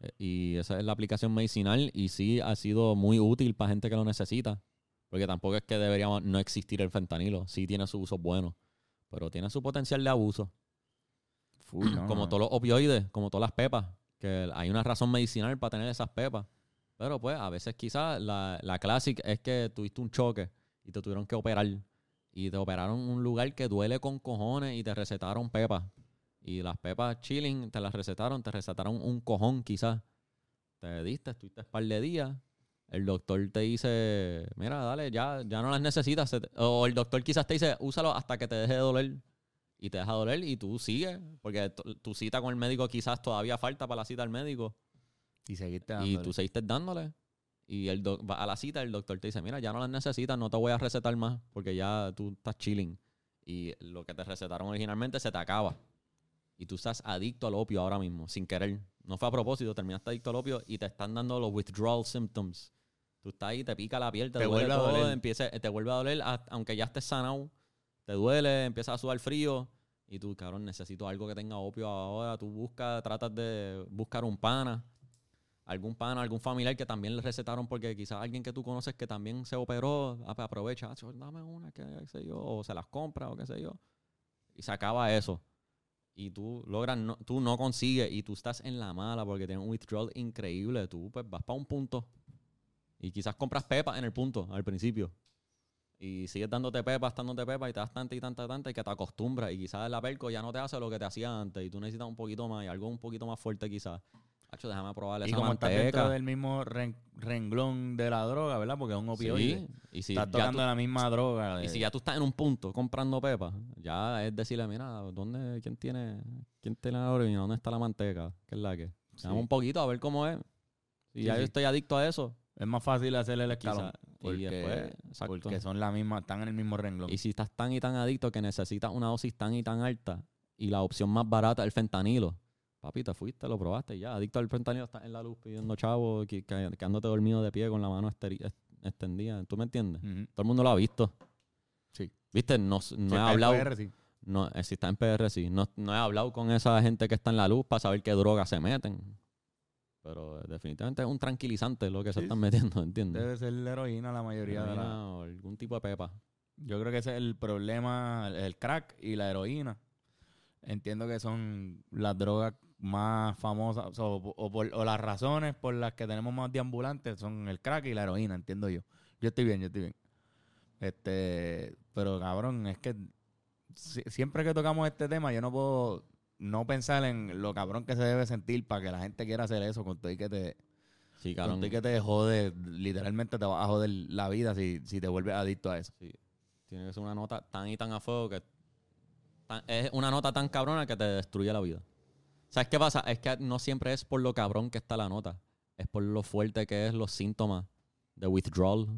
Eh, Y esa es la aplicación medicinal y sí ha sido muy útil para gente que lo necesita. Porque tampoco es que debería no existir el fentanilo. Sí tiene su uso bueno, pero tiene su potencial de abuso. Full, no, como todos los opioides, como todas las pepas. Que hay una razón medicinal para tener esas pepas. Pero pues a veces quizás la, la clásica es que tuviste un choque y te tuvieron que operar. Y te operaron en un lugar que duele con cojones y te recetaron pepas. Y las pepas chilling te las recetaron, te recetaron un cojón quizás. Te diste, estuviste un par de días. El doctor te dice, mira, dale, ya, ya no las necesitas. O el doctor quizás te dice, úsalo hasta que te deje de doler. Y te deja doler y tú sigues. Porque tu, cita con el médico quizás todavía falta para la cita al médico. Y seguiste Y dándole. tú seguiste dándole. Y el doc- va a la cita, el doctor te dice, mira, ya no las necesitas, no te voy a recetar más porque ya tú estás chilling. Y lo que te recetaron originalmente se te acaba. Y tú estás adicto al opio ahora mismo, sin querer. No fue a propósito, terminaste adicto al opio y te están dando los withdrawal symptoms. Tú estás ahí, te pica la piel, te, Te duele vuelve a todo, doler. empieza- te vuelve a doler, a- aunque ya estés sanado. Te duele, empiezas a sudar frío. Y tú, cabrón, necesito algo que tenga opio ahora. Tú buscas, tratas de buscar un pana algún pana, algún familiar que también le recetaron porque quizás alguien que tú conoces que también se operó, ah, pues aprovecha, "Acho, dame una, que qué sé yo, o se las compra o qué sé yo. Y se acaba eso. Y tú logras, no, tú no consigues y tú estás en la mala porque tienes un withdrawal increíble. Tú pues vas para un punto y quizás compras pepas en el punto al principio. Y sigues dándote pepas, dándote pepas y te das tanta y tanta, tanta y que te acostumbras. Y quizás la perco ya no te hace lo que te hacía antes y tú necesitas un poquito más y algo un poquito más fuerte quizás. Hacho, déjame probar Y esa como estás dentro manteca. del mismo ren- renglón de la droga, ¿verdad? Porque es un opioide. Sí, y si, estás tocando tú, la misma droga. y si ya tú estás en un punto comprando pepas, ya es decirle, mira, ¿dónde, quién tiene, quién tiene la orina? ¿Dónde está la manteca? ¿Qué es la que? Sí. Un poquito a ver cómo es. Si Sí, ya yo estoy adicto a eso, Es más fácil hacerle el escalón. quizá. Y Porque, después, exacto. porque son la misma, están en el mismo renglón. Y si estás tan y tan adicto que necesitas una dosis tan y tan alta y la opción más barata es el fentanilo, papi, te fuiste, lo probaste y ya. Adicto al fentanilo, estás en la luz pidiendo chavo, que- que- quedándote dormido de pie con la mano extendida. ¿Tú me entiendes? Todo el mundo lo ha visto. Sí. ¿Viste? No, no Si he está en hablado. PR, sí. No, eh, si está en PR, sí. No, no he hablado con esa gente que está en la luz para saber qué drogas se meten. Pero eh, definitivamente es un tranquilizante lo que se Sí, están metiendo, ¿entiendes? Debe ser la heroína la mayoría de la... O algún tipo de pepa. Yo creo que ese es el problema, el crack y la heroína. Entiendo que son las drogas más famosas o, sea, o o por- o las razones por las que tenemos más deambulantes son el crack y la heroína, entiendo yo. Yo estoy bien, yo estoy bien. Este, pero cabrón, es que si- siempre que tocamos este tema yo no puedo no pensar en lo cabrón que se debe sentir para que la gente quiera hacer eso con todo y que te Sí, con cabrón. todo y que te jode, literalmente te va a joder la vida si, si te vuelves adicto a eso. Sí. Tiene que ser una nota tan y tan a fuego que tan- es una nota tan cabrona que te destruye la vida. ¿Sabes qué pasa? Es que no siempre es por lo cabrón que está la nota. Es por lo fuerte que es los síntomas de withdrawal,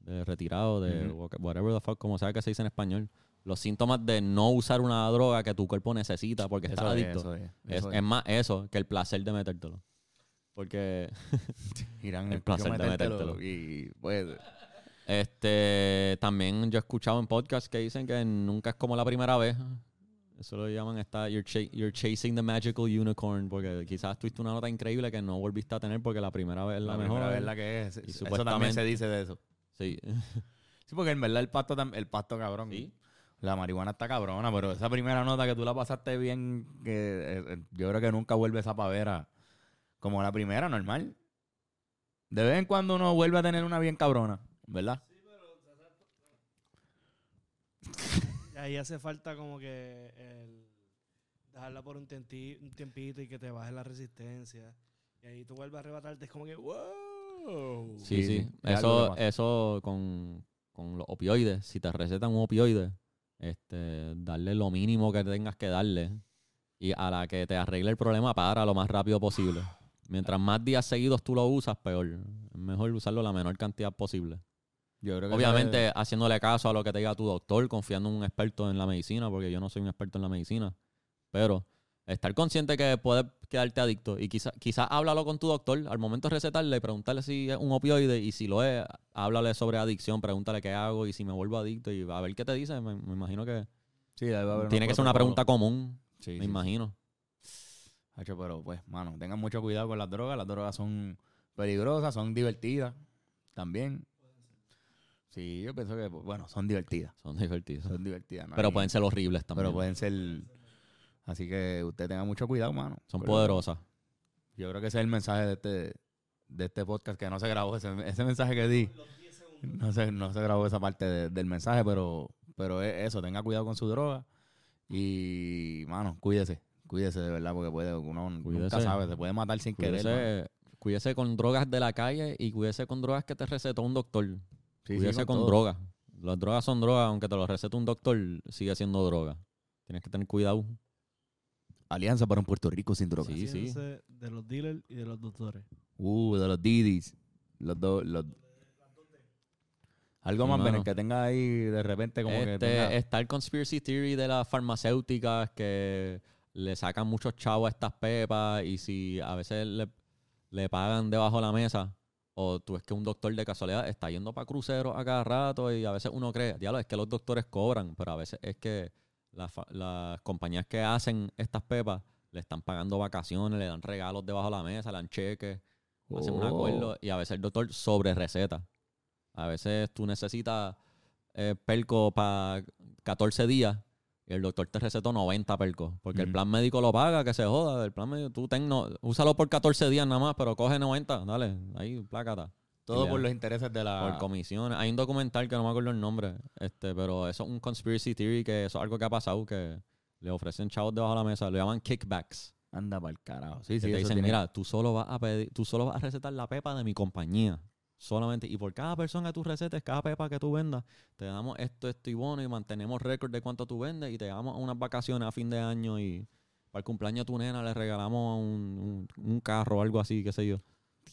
de retirado, de whatever the fuck, como sea que se dice en español. Los síntomas de no usar una droga que tu cuerpo necesita porque estás Eso es, adicto. eso es, más eso que el placer de metértelo. Porque Irán, el placer de metértelo metértelo. Y pues, Este, también yo he escuchado en podcasts que dicen que nunca es como la primera vez. Eso lo llaman está you're, you're chasing the magical unicorn porque quizás tuviste una nota increíble que no volviste a tener porque la primera vez es la, la, mejor. primera vez la que es. Y Eso supuestamente- también se dice de eso. Sí. Sí, porque en verdad el pasto, el pasto cabrón. Sí. La marihuana está cabrona, pero esa primera nota que tú la pasaste bien, que eh, eh, yo creo que nunca vuelve esa pavera como la primera, normal. De vez en cuando uno vuelve a tener una bien cabrona, ¿verdad? Y ahí hace falta como que el dejarla por un, tiempito y que te baje la resistencia. Y ahí tú vuelves a arrebatarte. Es como que, wow. Sí, sí. Eso, eso con, con los opioides, si te recetan un opioide, este, darle lo mínimo que tengas que darle y a la que te arregle el problema, para lo más rápido posible. Mientras más días seguidos tú lo usas, peor. Es mejor usarlo la menor cantidad posible. Yo creo que Obviamente haciéndole caso a lo que te diga tu doctor, confiando en un experto en la medicina, porque yo no soy un experto en la medicina. Pero estar consciente que puedes quedarte adicto y quizás quizá háblalo con tu doctor al momento de recetarle, preguntarle si es un opioide y si lo es, háblale sobre adicción, pregúntale qué hago y si me vuelvo adicto y a ver qué te dice. Me, me imagino que Sí, tiene que ser una pregunta común, Sí, me sí, imagino. Pero pues, mano, tengan mucho cuidado con las drogas. Las drogas son peligrosas, son divertidas también. Sí, yo pienso que, bueno, son divertidas. Son divertidos. Son divertidas. ¿no? Pero pueden ser horribles también. pero pueden ser. Así que usted tenga mucho cuidado, mano. Son Pero poderosas. Yo creo que ese es el mensaje de este, de este podcast que no se grabó. Ese, ese mensaje que di. No se, no se grabó esa parte de- del mensaje, pero, pero es eso, tenga cuidado con su droga. Y, mano, cuídese. Cuídese de verdad, porque puede, uno nunca sabe, se puede matar sin querer. cuídese con drogas de la calle y cuídese con drogas que te recetó un doctor. Sí, sí, cuídese con todo. drogas. Las drogas son drogas, aunque te lo recete un doctor, sigue siendo droga. Tienes que tener cuidado. Alianza para un Puerto Rico sin drogas. Sí, sí. De los dealers y de los doctores. Uh, de los Didis. Los dos. Los... Algo Sí, más. Benet, que tenga ahí de repente como que. Este, tenga- está el conspiracy theory de las farmacéuticas que le sacan muchos chavos a estas pepas y si a veces le, le pagan debajo de la mesa o tú ves que un doctor de casualidad está yendo para cruceros a cada rato y a veces uno cree, diablo, es que los doctores cobran, pero a veces es que las las compañías que hacen estas pepas le están pagando vacaciones, le dan regalos debajo de la mesa, le dan cheques, hacen un Oh. acuerdo y a veces el doctor sobre receta. A veces tú necesitas eh, perco para 14 días y el doctor te recetó 90 percos. Porque el plan médico lo paga, que se joda. El plan médico, tú ten, no, úsalo por 14 días nada más, pero coge 90, dale, ahí, plácata. Todo por los intereses de la. Por comisiones. Hay un documental que no me acuerdo el nombre, este, pero eso es un conspiracy theory que eso es algo que ha pasado, que le ofrecen chavos debajo de la mesa, lo llaman kickbacks. Anda para el carajo. Sí, sí, te dicen, tiene- mira, tú solo vas a pedir, tú solo vas a recetar la pepa de mi compañía. Solamente, y por cada persona que tú recetes, cada pepa que tú vendas, te damos esto, esto y bono, y mantenemos récord de cuánto tú vendes, y te damos unas vacaciones a fin de año, y para el cumpleaños de tu nena le regalamos un, un, un carro o algo así, qué sé yo.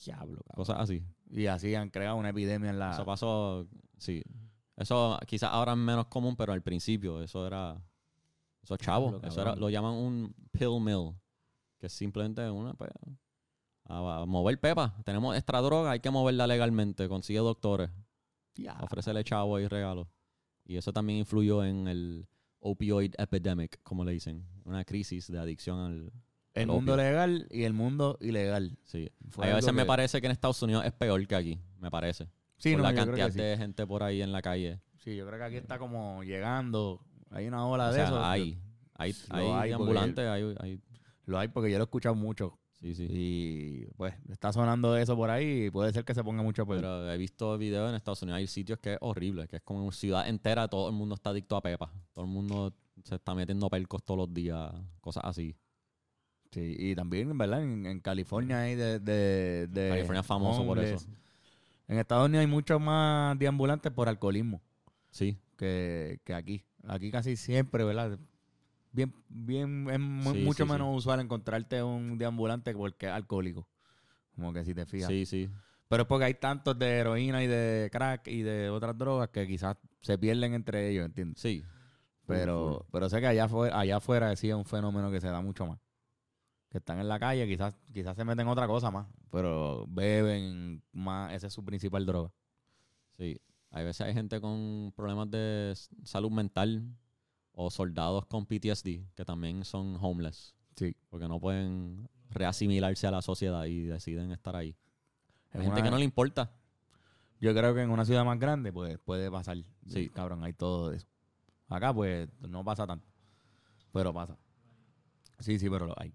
Diablo, cabrón. Cosas así. Y así han creado una epidemia en la. Eso pasó, sí. Eso quizás ahora es menos común, pero al principio eso era, eso es chavo. Diablo, Eso era, lo llaman un pill mill, que es simplemente una, pues, a, mover pepa. Tenemos extra droga, hay que moverla legalmente, consigue doctores, Diablo. ofrécele chavo y regalos. Y eso también influyó en el opioid epidemic, como le dicen, una crisis de adicción al... El al mundo opio. legal y el mundo ilegal. Sí. Fue a veces me parece que en Estados Unidos es peor que aquí, me parece. Sí, por no, la cantidad sí. de gente por ahí en la calle. Sí, yo creo que aquí está como llegando. Hay una ola O de sea, eso. hay, hay, hay, ambulantes, hay, hay- Lo hay porque yo lo he escuchado mucho. Sí, sí. Y pues está sonando eso por ahí y puede ser que se ponga mucho peor. Pero he visto videos en Estados Unidos, hay sitios que es horrible, que es como una ciudad entera, todo el mundo está adicto a pepa. Todo el mundo se está metiendo percos todos los días, cosas así. Sí, y también, ¿verdad? En, en California hay de, de, de California es famoso por eso. En Estados Unidos hay muchos más deambulantes por alcoholismo Sí, que, que aquí. Aquí casi siempre, ¿verdad? Bien, bien, es Sí, mucho sí, menos usual encontrarte un deambulante porque es alcohólico. Como que si te fijas. sí, sí. Pero es porque hay tantos de heroína y de crack y de otras drogas que quizás se pierden entre ellos, ¿entiendes? Sí. Pero, pero sé que allá afuera, allá afuera sí es un fenómeno que se da mucho más. Que están en la calle, quizás, quizás se meten otra cosa más, pero beben más, esa es su principal droga. Sí. Hay veces hay gente con problemas de salud mental o soldados con PTSD que también son homeless Sí. porque no pueden reasimilarse a la sociedad y deciden estar ahí. Hay gente una- que no le importa. Yo creo que en una ciudad más grande, pues puede pasar. Sí. Cabrón, hay todo eso. Acá, pues, no pasa tanto. Pero pasa. Sí, sí, pero lo hay.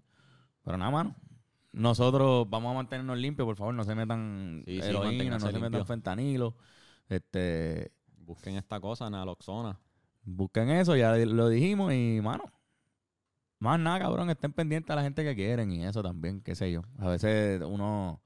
Pero nada, mano. Nosotros vamos a mantenernos limpios, por favor, no se metan Sí, sí, heroína, no se metan fentanilo. Este, Busquen esta cosa, naloxona. Busquen eso, ya lo dijimos y, mano. Más nada, cabrón, estén pendientes a la gente que quieren y eso también, qué sé yo. A veces uno,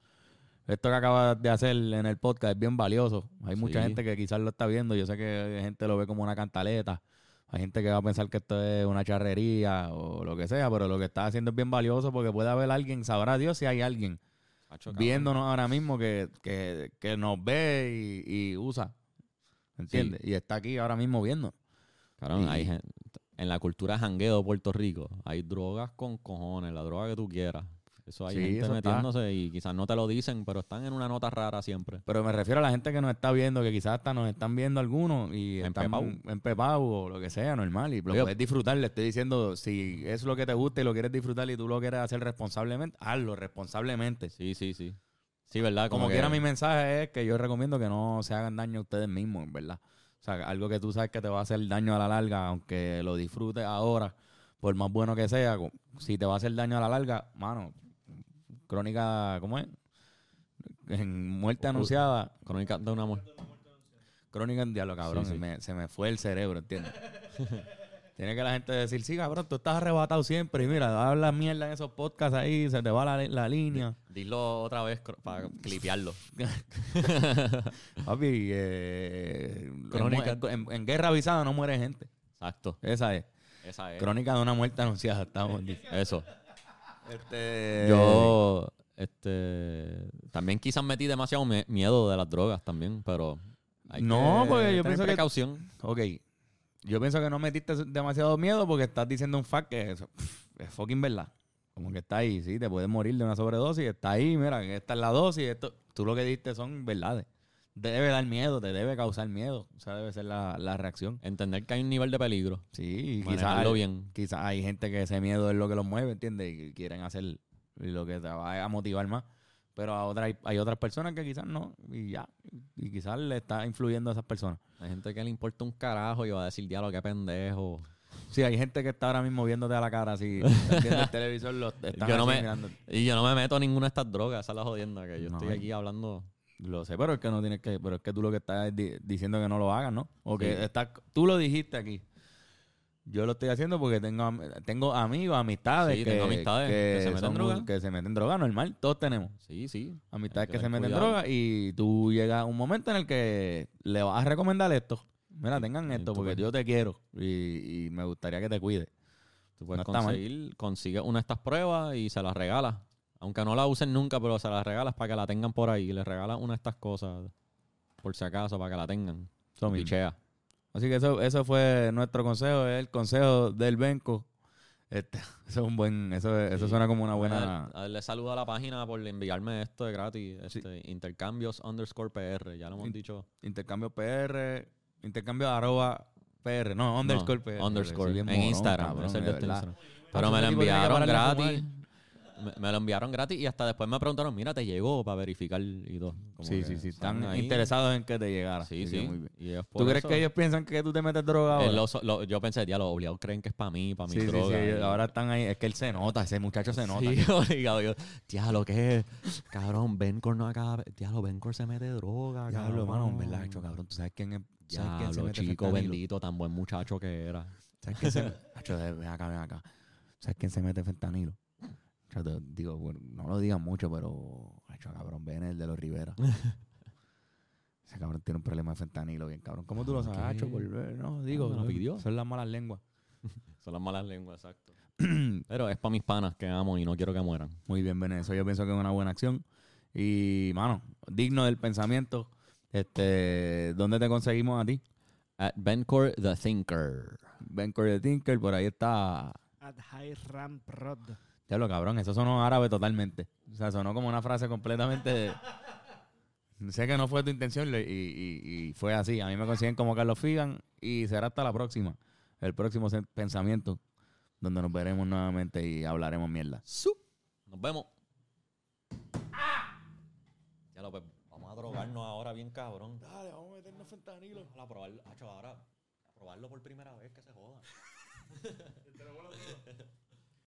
esto que acabas de hacer en el podcast es bien valioso. Hay mucha gente que quizás lo está viendo. Yo sé que hay gente lo ve como una cantaleta. Hay gente que va a pensar que esto es una charrería o lo que sea, pero lo que está haciendo es bien valioso porque puede haber alguien, sabrá Dios si hay alguien viéndonos ahora mismo que, que, que nos ve y, y usa. ¿Entiendes? Y está aquí ahora mismo viendo. Cabrón, Y- hay gen- en la cultura jangueo de Puerto Rico, hay drogas con cojones, la droga que tú quieras. Eso hay Sí, gente eso está. metiéndose y quizás no te lo dicen, pero están en una nota rara siempre. Pero me refiero a la gente que nos está viendo, que quizás hasta nos están viendo algunos y están empepados o lo que sea, normal. Y lo Oye. puedes disfrutar. Le estoy diciendo, si es lo que te gusta y lo quieres disfrutar y tú lo quieres hacer responsablemente, hazlo responsablemente. Sí, sí, sí. Sí, ¿verdad? Como, que- quiera, mi mensaje es que yo recomiendo que no se hagan daño a ustedes mismos, ¿verdad? O sea, algo que tú sabes que te va a hacer daño a la larga, aunque lo disfrutes ahora, por más bueno que sea, si te va a hacer daño a la larga, mano, crónica, ¿cómo es? En muerte anunciada, Crónica de un amor. crónica en diablo, cabrón, Sí, sí. me- se me fue el cerebro, ¿entiendes? Tiene que la gente decir, sí, cabrón, tú estás arrebatado siempre y mira, hablas mierda en esos podcasts ahí, se te va la, la línea. Dilo otra vez para clipearlo. Papi, eh, en, en- en guerra avisada no muere gente. Exacto. Esa es. Esa es. Crónica de una muerte anunciada, estamos. Eso. Este, Yo, este, también quizás metí demasiado miedo de las drogas también, pero hay No, que porque yo tener pienso que- precaución. Ok. Yo pienso que no metiste demasiado miedo porque estás diciendo un fact que pff, es fucking verdad. Como que está ahí, sí, te puedes morir de una sobredosis, está ahí, mira, esta es la dosis, esto, tú lo que diste son verdades. Debe dar miedo, te debe causar miedo. O sea, debe ser la, la reacción. Entender que hay un nivel de peligro. Sí, y quizás bien. quizás hay gente que ese miedo es lo que los mueve, ¿entiendes? Y quieren hacer lo que te va a motivar más. Pero a otra, hay, hay otras personas que quizás no, y ya. Y quizás le está influyendo a esas personas. Hay gente que le importa un carajo y va a decir, diablo, qué pendejo. Sí, hay gente que está ahora mismo viéndote a la cara así, viendo el televisor, lo están Yo no me-. Y yo no me meto a ninguna de estas drogas, esa es la jodienda, que yo No, estoy aquí hablando. Lo sé, pero es que no tienes que, pero es que tú lo que estás es di- diciendo que no lo hagas, ¿no? O que Sí. estás, tú lo dijiste aquí. Yo lo estoy haciendo porque tengo, tengo amigos, amistades, Sí, que, tengo amistades que se meten son droga. que se meten droga, normal, todos tenemos. Sí, sí. Amistades que, que se meten cuidado. droga y tú llegas a un momento en el que le vas a recomendar esto. Mira, tengan esto tú porque puedes- yo te quiero y, y me gustaría que te cuides. Tú puedes No conseguir, consigues una de estas pruebas y se las regalas. Aunque no la usen nunca, pero se las regalas para que la tengan por ahí. Les regalas una de estas cosas, por si acaso, para que la tengan. Mismo. Así que eso, eso fue nuestro consejo, es el consejo del Benco. Este, eso es un buen, eso, eso suena como una buena. A- a- Le saludo a la página por enviarme esto de gratis. Este, Intercambios underscore PR. Ya lo hemos In- dicho. Intercambio PR, intercambio arroba PR, no, underscore No, PR. underscore. Sí, en Instagram. cabrón. Instagram. Pero me lo enviaron gratis. Me, me lo enviaron gratis y hasta después me preguntaron, mira, te llegó para verificar y todo. Como Sí, sí, sí, están ahí. interesados en que te llegara. Sí, sí. muy bien. Y ¿Tú crees eso- que ellos piensan que tú te metes droga lo- yo pensé, diablo, obligados creen que es para mí, para mi sí, sí, droga. sí, y- ahora están ahí. Es que él se nota, ese muchacho se nota. Sí, obligado. Yo, diablo, ¿qué es? Cabrón, Bencor no acaba. Diablo, Bencor se mete droga. Diablo, cabrón. mano, en verdad, hecho, cabrón. ¿Tú sabes quién es? ¿Sabes quién se Diablo, chico bendito, tan buen muchacho que era. ¿Sabes quién se Hacho, ven acá, ven acá. ¿Sabes quién se mete fentanilo? Te digo, bueno, no lo digan mucho, pero. Hacho, cabrón, ven el de los Rivera. Ese cabrón tiene un problema de fentanilo, bien cabrón. ¿Cómo tú lo sabes, Ok. Hacho? No, digo, lo pidió. son las malas lenguas. Son las malas lenguas, exacto. Pero es para mis panas que amo y no quiero que mueran. Muy bien, Ben. Eso yo pienso que es una buena acción. Y, mano, digno del pensamiento. Este, ¿Dónde te conseguimos a ti? At Bencor the Thinker. Ben Corey the Tinker, por ahí está. At High Ramp Rod. Diablo, cabrón, eso sonó árabe totalmente. O sea, sonó como una frase completamente. sé que no fue tu intención y, y- y fue así. A mí me consiguen como Carlos Figan y será hasta la próxima. El próximo pensamiento, donde nos veremos nuevamente y hablaremos mierda. Nos vemos. Ya lo, pues, vamos a drogarnos ahora bien cabrón. Dale, vamos a meternos fentanilo. A probarlo, ahora, a probarlo por primera vez, que se joda.